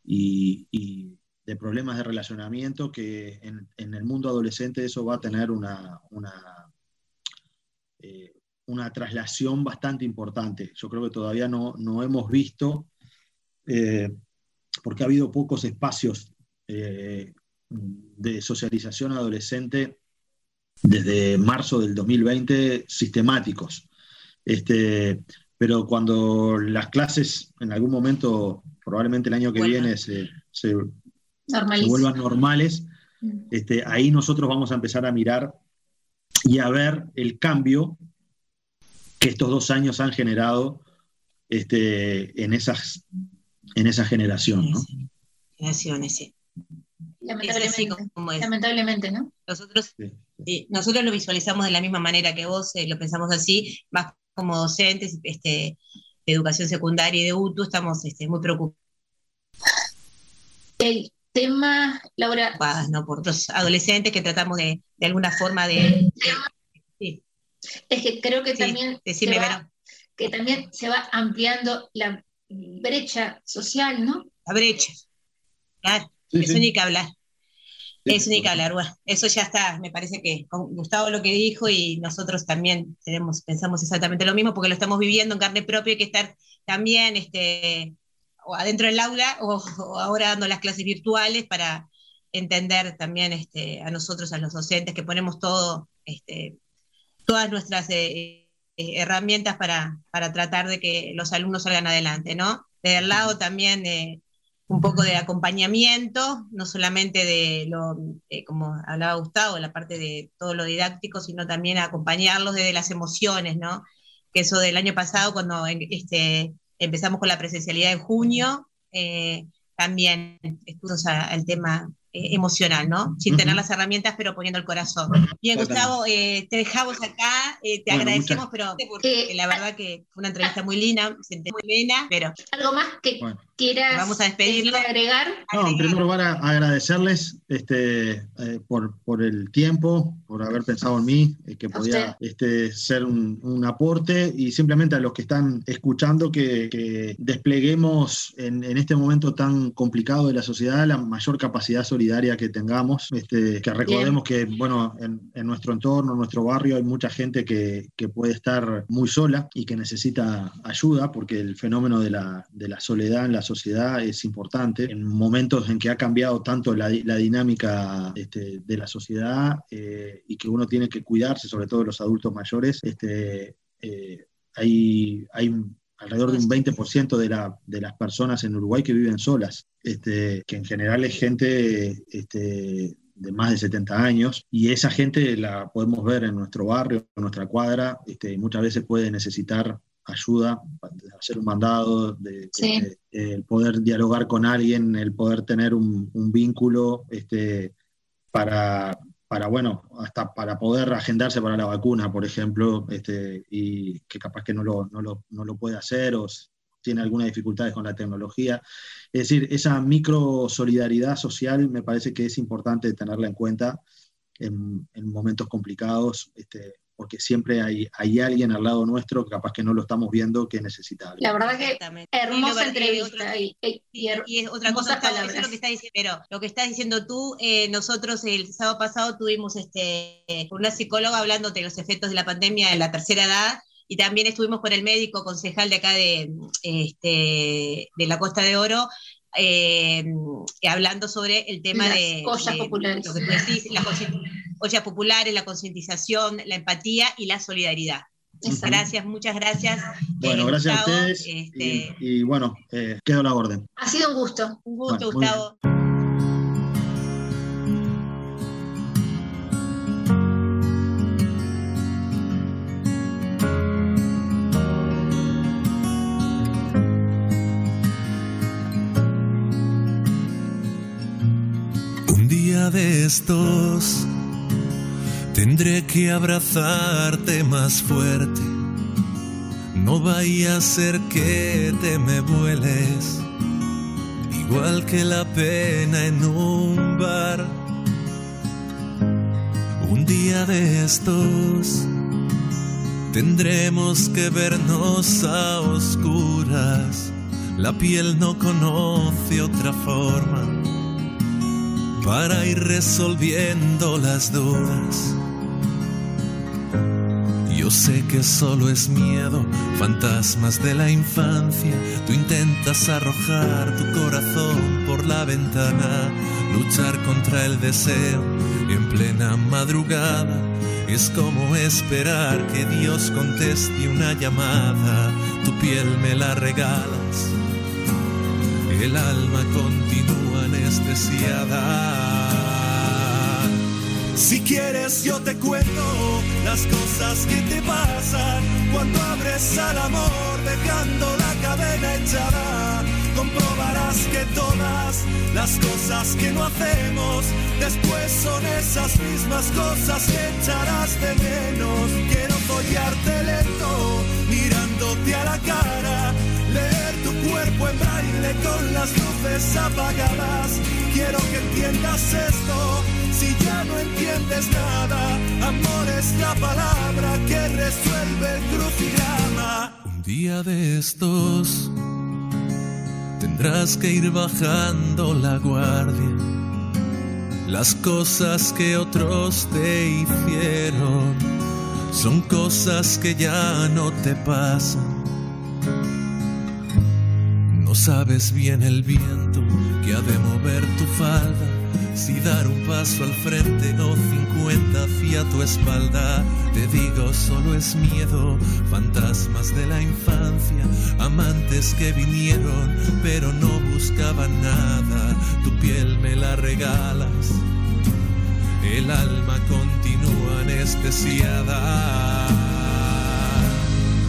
y, de problemas de relacionamiento que en, el mundo adolescente eso va a tener una, una, eh, una traslación bastante importante. Yo creo que todavía no, no hemos visto... Eh, porque ha habido pocos espacios eh, de socialización adolescente desde marzo del 2020 sistemáticos. Este, pero cuando las clases en algún momento, probablemente el año que bueno. viene, se, se, vuelvan normales, este, ahí nosotros vamos a empezar a mirar y a ver el cambio que estos dos años han generado este, en, esas, en esa generación. ¿no? Generaciones, sí. Lamentablemente. Como es. Lamentablemente, ¿no? Nosotros, sí, nosotros lo visualizamos de la misma manera que vos, eh, lo pensamos así, más como docentes este, de educación secundaria y de UTU, estamos este, muy preocupados El tema, Laura, ¿no? por los adolescentes que tratamos de, de alguna forma de... de- es que creo que también, decime, se va, que también se va ampliando la brecha social, ¿no? La brecha. Claro, Sí, eso sí. ni que hablar. Eso ni que hablar, bueno, eso ya está, me parece que con Gustavo lo que dijo y nosotros también tenemos, pensamos exactamente lo mismo porque lo estamos viviendo en carne propia, hay que estar también este, o adentro del aula o, o ahora dando las clases virtuales para entender también este, a nosotros, a los docentes, que ponemos todo, este, todas nuestras eh, herramientas para, para tratar de que los alumnos salgan adelante, ¿no? Del lado también de un poco de acompañamiento, no solamente de lo, eh, como hablaba Gustavo, la parte de todo lo didáctico, sino también acompañarlos desde las emociones, ¿no? Que eso del año pasado, cuando en- este, empezamos con la presencialidad en junio, eh, también a- al tema eh, emocional, ¿no? Sin tener las herramientas, pero poniendo el corazón. Bien, Gustavo, eh, te dejamos acá, eh, te Bueno, agradecemos, muchas- pero porque la verdad que fue una entrevista muy linda, me sentí muy linda, pero ¿Algo más que Bueno. Quieras Vamos a despedirlo. este, agregar? No, en primer lugar, a- agradecerles este, eh, por, por el tiempo, por haber pensado en mí, eh, que podía este, ser un, un aporte, y simplemente a los que están escuchando que, que despleguemos en, en este momento tan complicado de la sociedad la mayor capacidad solidaria que tengamos, este, que recordemos que, bueno, en, en nuestro entorno, en nuestro barrio, hay mucha gente que, que puede estar muy sola y que necesita ayuda, porque el fenómeno de la, de la soledad en la sociedad es importante. En momentos en que ha cambiado tanto la, di- la dinámica este, de la sociedad eh, y que uno tiene que cuidarse, sobre todo los adultos mayores, este, eh, hay, hay alrededor de un 20% de, la, de las personas en Uruguay que viven solas, este, que en general es gente este, de más de 70 años, y esa gente la podemos ver en nuestro barrio, en nuestra cuadra, este, muchas veces puede necesitar ayuda, de hacer un mandado, de, Sí. de- el poder dialogar con alguien, el poder tener un, un vínculo este, para, para, bueno, hasta para poder agendarse para la vacuna, por ejemplo, este, y que capaz que no lo, no lo, no lo puede hacer o tiene algunas dificultades con la tecnología. Es decir, esa micro solidaridad social me parece que es importante tenerla en cuenta en, en momentos complicados, este, porque siempre hay, hay alguien al lado nuestro capaz que no lo estamos viendo que necesita algo. La verdad que hermosa Y entrevista y, y- y her- Y es otra cosa, Gustavo, eso es palabras. lo que está diciendo, pero lo que estás diciendo tú, eh, nosotros el sábado pasado tuvimos este, una psicóloga hablando de los efectos de la pandemia en la tercera edad y también estuvimos con el médico concejal de acá de, este, de la Costa de Oro. eh, hablando sobre el tema Las de, ollas de populares. lo que tú decís, las consci- ollas populares, la concientización, la empatía y la solidaridad. Exacto. Gracias, muchas gracias. Bueno, eh, gracias a ustedes este, y, y bueno, eh, quedo la orden. Ha sido un gusto. un gusto, Bueno, Gustavo. Un día de estos tendré que abrazarte más fuerte. No vaya a ser que te me vueles, igual que la pena en un bar. Un día de estos tendremos que vernos a oscuras. La piel no conoce otra forma para ir resolviendo las dudas. Yo sé que solo es miedo, fantasmas de la infancia. Tú intentas arrojar tu corazón por la ventana, luchar contra el deseo en plena madrugada. Es como esperar que Dios conteste una llamada. Tu piel me la regalas, el alma continúa anestesiada. Si quieres yo te cuento las cosas que te pasan cuando abres al amor dejando la cadena echada. Comprobarás que todas las cosas que no hacemos después son esas mismas cosas que echarás de menos. Quiero follarte lento, mirándote a la cara, leer tu cuerpo en braille con las luces apagadas. Quiero que entiendas esto, si ya no entiendes nada, amor es la palabra que resuelve el crucigrama. Un día de estos tendrás que ir bajando la guardia. Las cosas que otros te hicieron son cosas que ya no te pasan. No sabes bien el viento que ha de mover tu falda, si dar un paso al frente o 50 hacia tu espalda. Te digo, solo es miedo, fantasmas de la infancia, amantes que vinieron pero no buscaban nada. Tu piel me la regalas, el alma continúa anestesiada.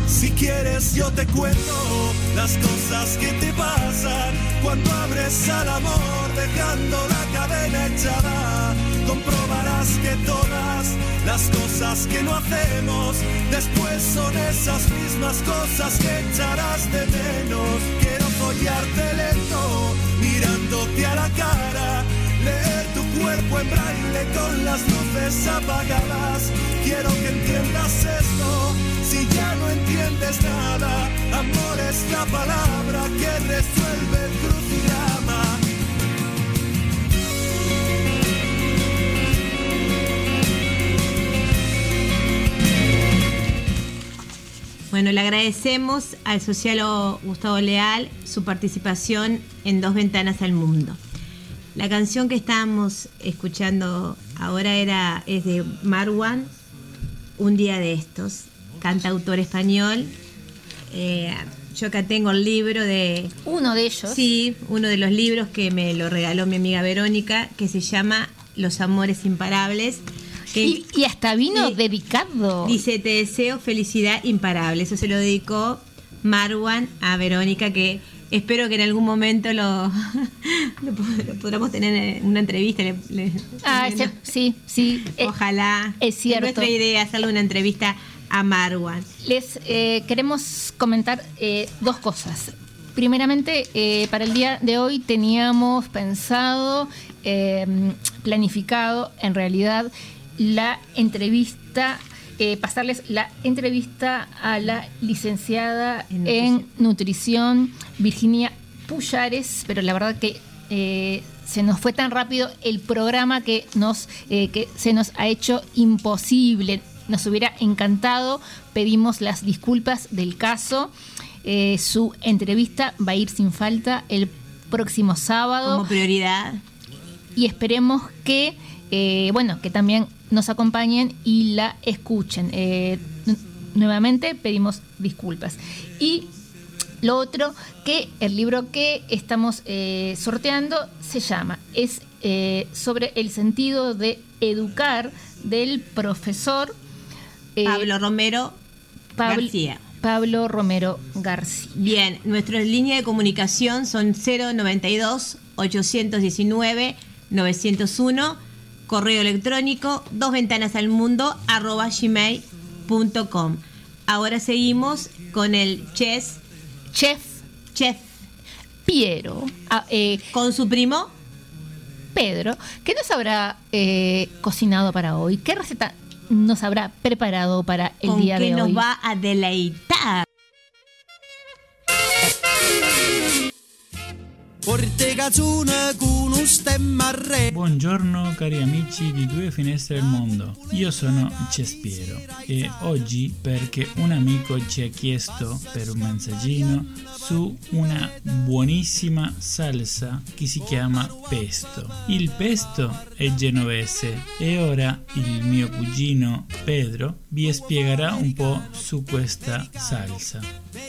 Si quieres yo te cuento las cosas que te pasan cuando abres al amor dejando la cadena echada. Comprobarás que todas las cosas que no hacemos después son esas mismas cosas que echarás de menos. Quiero follarte lento, mirándote a la cara, leer tu cuerpo en braille con las luces apagadas. Quiero que entiendas esto, si no entiendes nada, amor es la palabra que resuelve el crucigrama. Bueno, le agradecemos al sociólogo Gustavo Leal su participación en Dos Ventanas al Mundo. La canción que estábamos escuchando ahora era, es de Marwan, Un día de estos, cantautor español. Eh, yo acá tengo el libro de... Uno de ellos. Sí, uno de los libros que me lo regaló mi amiga Verónica, que se llama Los Amores Imparables. que- Y, y hasta vino dedicado. Dice, te deseo felicidad imparable. Eso se lo dedicó Marwan a Verónica, que espero que en algún momento lo, lo, pod- lo podamos tener en una entrevista. le- le- Ah, sí, sí. Ojalá. Es cierto. nuestra idea hacerle una entrevista a Marwan. Les eh, queremos comentar eh, dos cosas. Primeramente, eh, para el día de hoy teníamos pensado, planificado en realidad la entrevista, pasarles la entrevista a la licenciada en nutrición, Virginia Puyares, pero la verdad que se nos fue tan rápido el programa que nos eh, que se nos ha hecho imposible. Nos hubiera encantado, pedimos las disculpas del caso. Eh, su entrevista va a ir sin falta el próximo sábado. Como prioridad. Y esperemos que, eh, bueno, que también nos acompañen y la escuchen. Eh, nu- nuevamente pedimos disculpas. Y lo otro, que el libro que estamos eh, sorteando se llama, es eh, sobre el sentido de educar del profesor eh, Pablo Romero Pablo- García. Pablo Romero García. Bien, nuestra línea de comunicación son 092 819 901, correo electrónico, dos ventanas al mundo, arroba gmail.com. Ahora seguimos con el chef. Chef. Chef. Piero. ah, eh, con su primo. Pedro. ¿Qué nos habrá eh, cocinado para hoy? ¿Qué receta nos habrá preparado para el ¿Con día de nos hoy? va a deleitar? Portegazzone con un stemma a re. Buongiorno cari amici di Due Finestre al Mondo, io sono Cespiero e oggi perché un amico ci ha chiesto per un messaggino su una buonissima salsa che si chiama pesto. Il pesto è genovese e ora il mio cugino Pedro vi spiegherà un po' su questa salsa.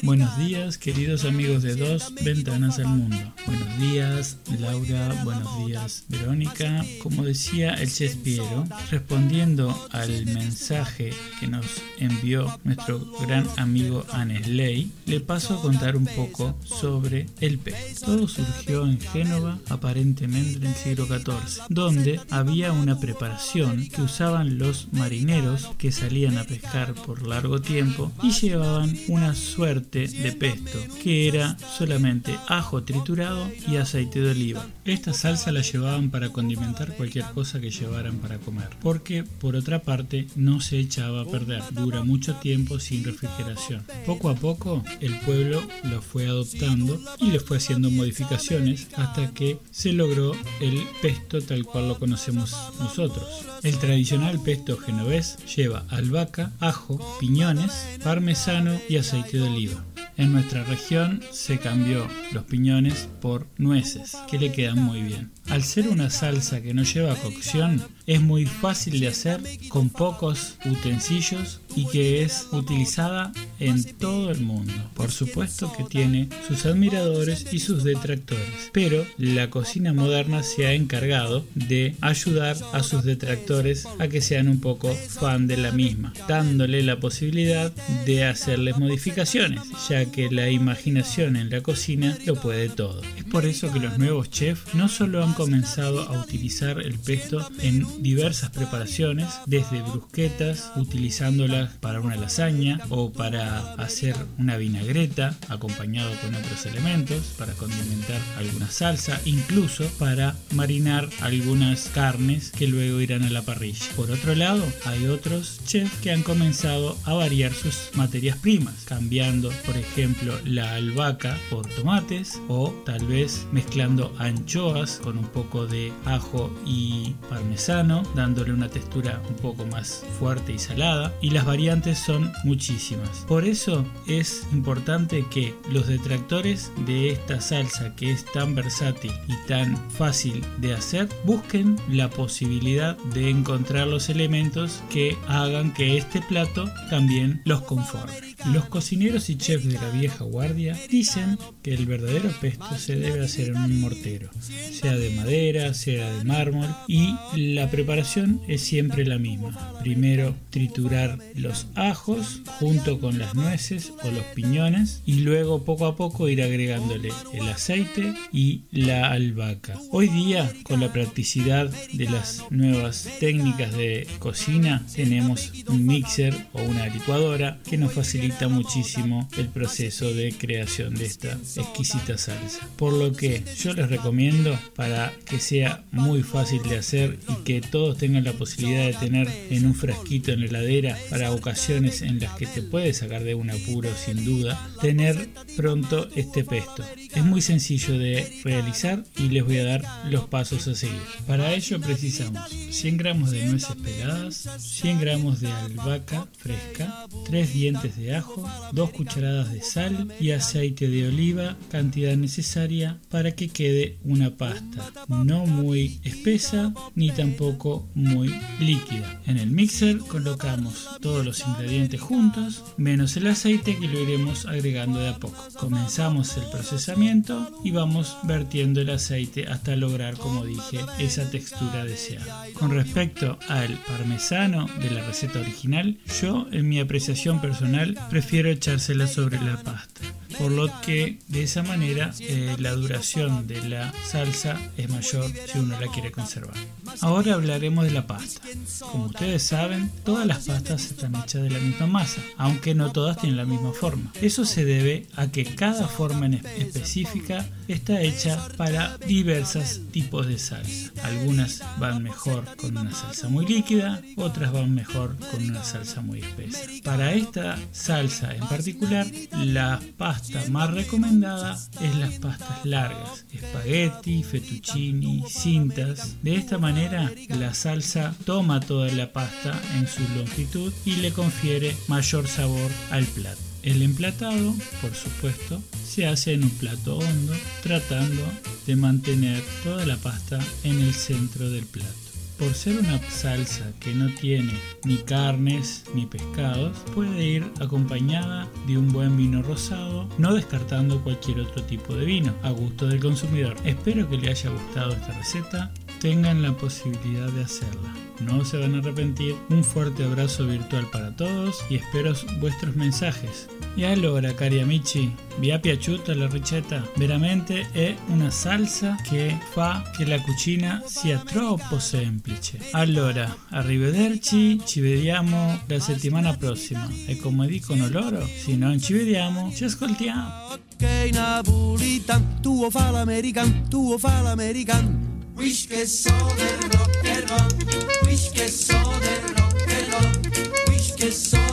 Buenos días, queridos amigos de Dos Ventanas al Mundo. Buenos días, Laura. Buenos días, Verónica. Como decía el Chespiero, respondiendo al mensaje que nos envió nuestro gran amigo Anesley, le paso a contar un poco sobre el pez. Todo surgió en Génova, aparentemente en el siglo XIV, donde había una preparación que usaban los marineros que salían a pescar por largo tiempo y llevaban una suerte de pesto, que era solamente ajo triturado y aceite de oliva. Esta salsa la llevaban para condimentar cualquier cosa que llevaran para comer, porque por otra parte no se echaba a perder, dura mucho tiempo sin refrigeración. Poco a poco el pueblo lo fue adoptando y le fue haciendo modificaciones hasta que se logró el pesto tal cual lo conocemos nosotros. El tradicional pesto genovés lleva albahaca, ajo, piñones, parmesano y aceite de oliva. En nuestra región se cambió los piñones por nueces, que le quedan muy bien. Al ser una salsa que no lleva cocción, es muy fácil de hacer con pocos utensilios y que es utilizada en todo el mundo. Por supuesto que tiene sus admiradores y sus detractores, pero la cocina moderna se ha encargado de ayudar a sus detractores a que sean un poco fan de la misma, dándole la posibilidad de hacerles modificaciones, ya que la imaginación en la cocina lo puede todo. Es por eso que los nuevos chefs no solo han comenzado a utilizar el pesto en diversas preparaciones, desde brusquetas, utilizándolas para una lasaña o para hacer una vinagreta acompañado con otros elementos, para condimentar alguna salsa, incluso para marinar algunas carnes que luego irán a la parrilla. Por otro lado, hay otros chefs que han comenzado a variar sus materias primas, cambiando, por ejemplo, la albahaca por tomates o tal vez mezclando anchoas con un poco de ajo y parmesano, dándole una textura un poco más fuerte y salada. Y las variantes son muchísimas. Por eso es importante que los detractores de esta salsa que es tan versátil y tan fácil de hacer, busquen la posibilidad de encontrar los elementos que hagan que este plato también los conforme. Los cocineros y chefs de la vieja guardia dicen que el verdadero pesto se debe hacer en un mortero, sea de madera, sea de mármol, y la preparación es siempre la misma. Primero triturar los ajos junto con las nueces o los piñones y luego poco a poco ir agregándole el aceite y la albahaca. Hoy día con la practicidad de las nuevas técnicas de cocina tenemos un mixer o una licuadora que nos facilita muchísimo el proceso de creación de esta exquisita salsa. Por lo que yo les recomiendo para que sea muy fácil de hacer y que todos tengan la posibilidad de tener en un frasquito en la heladera para ocasiones en las que te puede sacar de un apuro sin duda, tener pronto este pesto. Es muy sencillo de realizar y les voy a dar los pasos a seguir. Para ello precisamos 100 gramos de nueces peladas, 100 gramos de albahaca fresca, 3 dientes de ajo, 2 cucharadas de sal y aceite de oliva, cantidad necesaria para que quede una pasta no muy espesa ni tampoco muy líquida. En el mixer colocamos todos los ingredientes juntos, menos el aceite que lo iremos agregando de a poco. Comenzamos el procesamiento y vamos vertiendo el aceite hasta lograr, como dije, esa textura deseada. Con respecto al parmesano de la receta original, yo en mi apreciación personal prefiero echársela sobre la pasta. Por lo que de esa manera eh, la duración de la salsa es mayor si uno la quiere conservar. Ahora hablaremos de la pasta. Como ustedes saben, todas las pastas están hechas de la misma masa, aunque no todas tienen la misma forma. Eso se debe a que cada forma específica está hecha para diversos tipos de salsa. Algunas van mejor con una salsa muy líquida, otras van mejor con una salsa muy espesa. Para esta salsa en particular, la pasta más recomendada es las pastas largas, espagueti, fettuccini, cintas. De esta manera, la salsa toma toda la pasta en su longitud y le confiere mayor sabor al plato. El emplatado, por supuesto, se hace en un plato hondo, tratando de mantener toda la pasta en el centro del plato. Por ser una salsa que no tiene ni carnes ni pescados, puede ir acompañada de un buen vino rosado, no descartando cualquier otro tipo de vino, a gusto del consumidor. Espero que le haya gustado esta receta, tengan la posibilidad de hacerla. No se van a arrepentir. Un fuerte abrazo virtual para todos y espero vuestros mensajes. E allora, cari amici, vi è piaciuta la ricetta? Veramente è una salsa che fa che la cucina sia troppo semplice. Allora, arrivederci, ci vediamo la settimana prossima. E come dicono loro, se non ci vediamo, ci ascoltiamo. Ok napolitan, tuo fa l'american, tuo fa l'american. Wish che so del rock and roll, wish che so del rock and roll, che so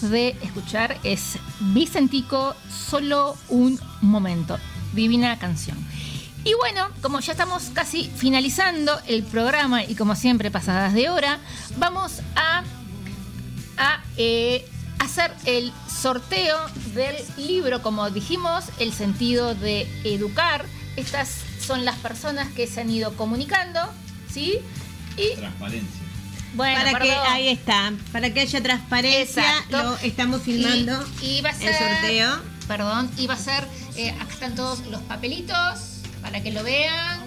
de escuchar es Vicentico, solo un momento. Divina canción. Y bueno, como ya estamos casi finalizando el programa y como siempre pasadas de hora, vamos a, a eh, hacer el sorteo del libro, como dijimos, El sentido de educar. Estas son las personas que se han ido comunicando, ¿sí? Y Transparencia. Bueno, para que ahí está, para que haya transparencia, Exacto. lo estamos filmando. Y, y va a ser, el sorteo. Perdón, y va a ser, eh, acá están todos los papelitos para que lo vean.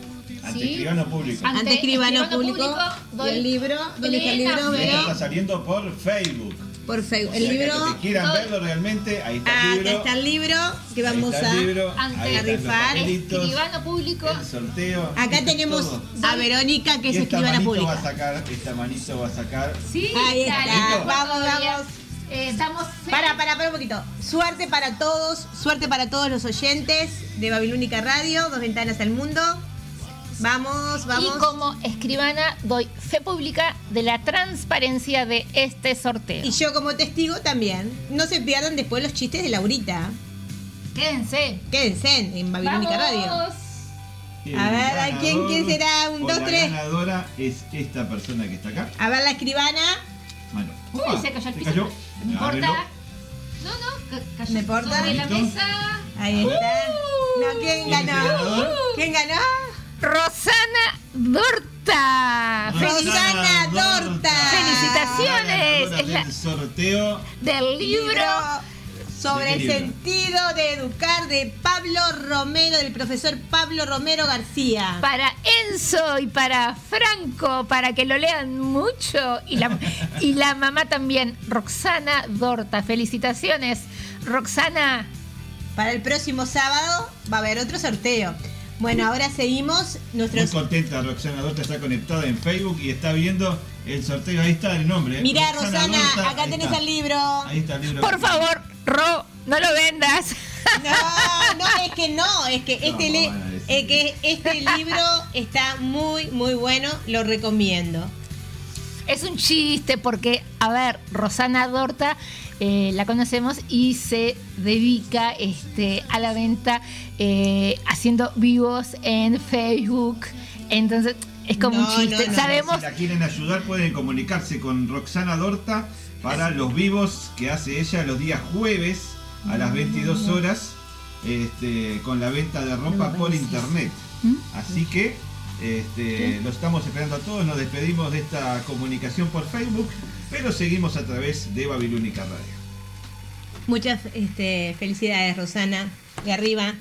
Ante ¿sí? escribano público. Ante Ante escribano público, doy- y el libro, elige el libro, está saliendo por Facebook. Por Facebook. O El sea, libro, que quieran verlo realmente, ahí está ah, el acá libro. está el libro que ahí vamos está el a. libro, ahí rifar. Escribano público. el sorteo. Acá tenemos todo. a Verónica, que Y es escribana va a pública. sacar, esta manito va a sacar. Sí, Ahí está. Vamos, vamos. Eh, estamos. Para, para, para un poquito. Suerte para todos, suerte para todos los oyentes de Babilónica Radio, Dos Ventanas al Mundo. Vamos, vamos. Y como escribana doy fe pública de la transparencia de este sorteo. Y yo como testigo también. No se pierdan después los chistes de Laurita. Quédense. Quédense en Babilónica Radio. El A ver, ¿a quién- quién será? Un, dos, la tres. ganadora es esta persona que está acá. A ver la escribana. Bueno, Uy, se cayó el se piso. cayó. No importa. No, no, ca- cayó ¿No importa? sobre la mesa. Ahí está. No, ¿quién ¿Quién es el ganó? ganador? ¿Quién ganó? Rosana Dorta. Rosana Dorta. Felicitaciones. Es la sorteo del libro sobre ¿De el sentido de educar de Pablo Romero, del profesor Pablo Romero García. Para Enzo y para Franco, para que lo lean mucho. Y la, y la mamá también, Roxana Dorta. Felicitaciones, Roxana. Para el próximo sábado va a haber otro sorteo. Bueno, ahora seguimos Muy contenta, Roxana Dorta está conectada en Facebook y está viendo el sorteo. Ahí está el nombre. ¿eh? Mirá, Rosana, Dorta, acá tenés está. el libro. Ahí está el libro. Por favor, Ro, no lo vendas. No, no, es que no, es que este, li- es que este libro está muy, muy bueno, lo recomiendo. Es un chiste porque, a ver, Rosana Dorta eh, la conocemos y se dedica este, a la venta eh, haciendo vivos en Facebook. Entonces, es como un chiste. Sabemos Si la quieren ayudar, pueden comunicarse con Roxana Dorta para los vivos que hace ella los días jueves a las 22 horas este, con la venta de ropa por internet. Así que este, lo estamos esperando a todos. Nos despedimos de esta comunicación por Facebook, pero seguimos a través de Babilónica Radio. Muchas este, felicidades, Rosana, de arriba.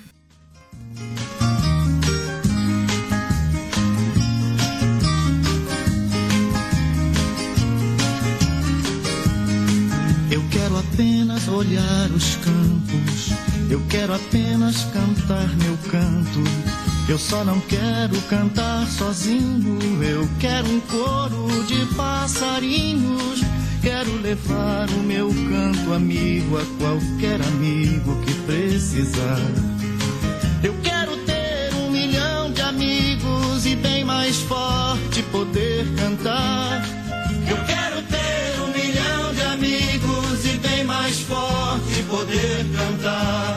Eu quero apenas olhar os campos, eu quero apenas cantar meu canto. Eu só não quero cantar sozinho, eu quero um coro de passarinhos. Quero levar o meu canto amigo a qualquer amigo que precisar. Eu quero ter um milhão de amigos e bem mais forte poder cantar. Eu quero ter um milhão de amigos e bem mais forte poder cantar.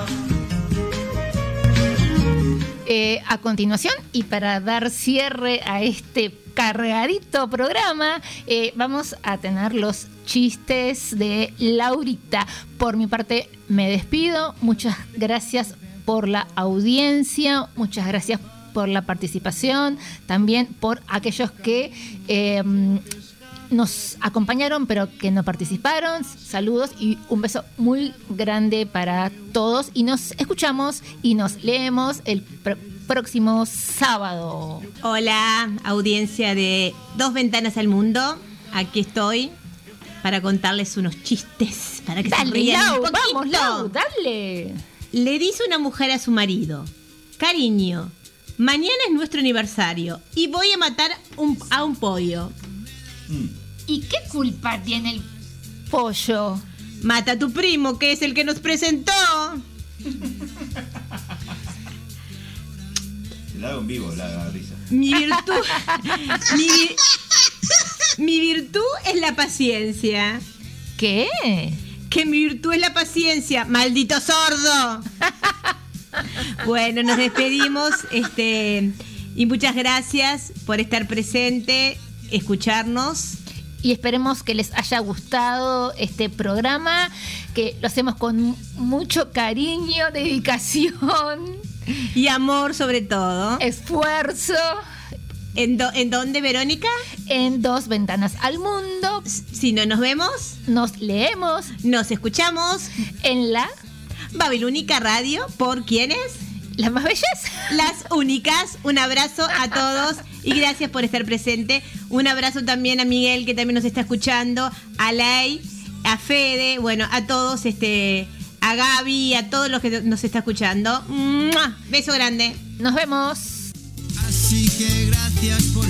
Eh, a continuación, y para dar cierre a este cargadito programa, eh, vamos a tener los chistes de Laurita. Por mi parte, me despido. Muchas gracias por la audiencia, muchas gracias por la participación, también por aquellos que... eh, nos acompañaron pero que no participaron. Saludos y un beso muy grande para todos. Y nos escuchamos y nos leemos el pr- próximo sábado. Hola, audiencia de Dos Ventanas al Mundo. Aquí estoy para contarles unos chistes para que se Dale, rían Lau, un vamos, Lau, dale. Le dice una mujer a su marido, cariño, mañana es nuestro aniversario y voy a matar un- a un pollo. ¿Y qué culpa tiene el pollo? Mata a tu primo, que es el que nos presentó. La hago en vivo, la risa. Mi virtud. mi, vi- mi virtud es la paciencia. ¿Qué? Que mi virtud es la paciencia, maldito sordo. bueno, nos despedimos. Este, y muchas gracias por estar presente, escucharnos. Y esperemos que les haya gustado este programa, que lo hacemos con mucho cariño, dedicación. Y amor sobre todo. Esfuerzo. ¿En, do- ¿En dónde, Verónica? En dos ventanas al mundo. Si no nos vemos, nos leemos, nos escuchamos en la Babilónica Radio. ¿Por quiénes? Las más bellas. Las únicas. Un abrazo a todos y gracias por estar presente. Un abrazo también a Miguel que también nos está escuchando, a Ley, a Fede, bueno, a todos, este, a Gaby, a todos los que nos está escuchando. ¡Mua! Beso grande. Nos vemos. Así que gracias por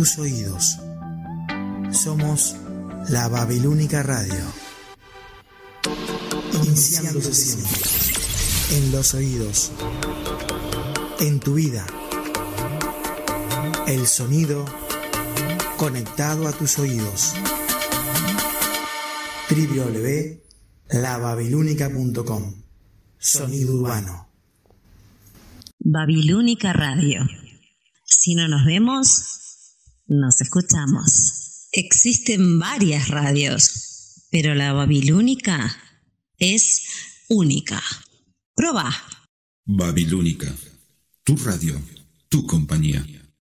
tus oídos. Somos La Babilónica Radio. Iniciando sesión. En los oídos. En tu vida. El sonido conectado a tus oídos. www.lababilúnica.com Sonido urbano. Babilónica Radio. Si no nos vemos, nos escuchamos. Existen varias radios, pero la Babilónica es única. Proba. Babilónica. Tu radio, tu compañía.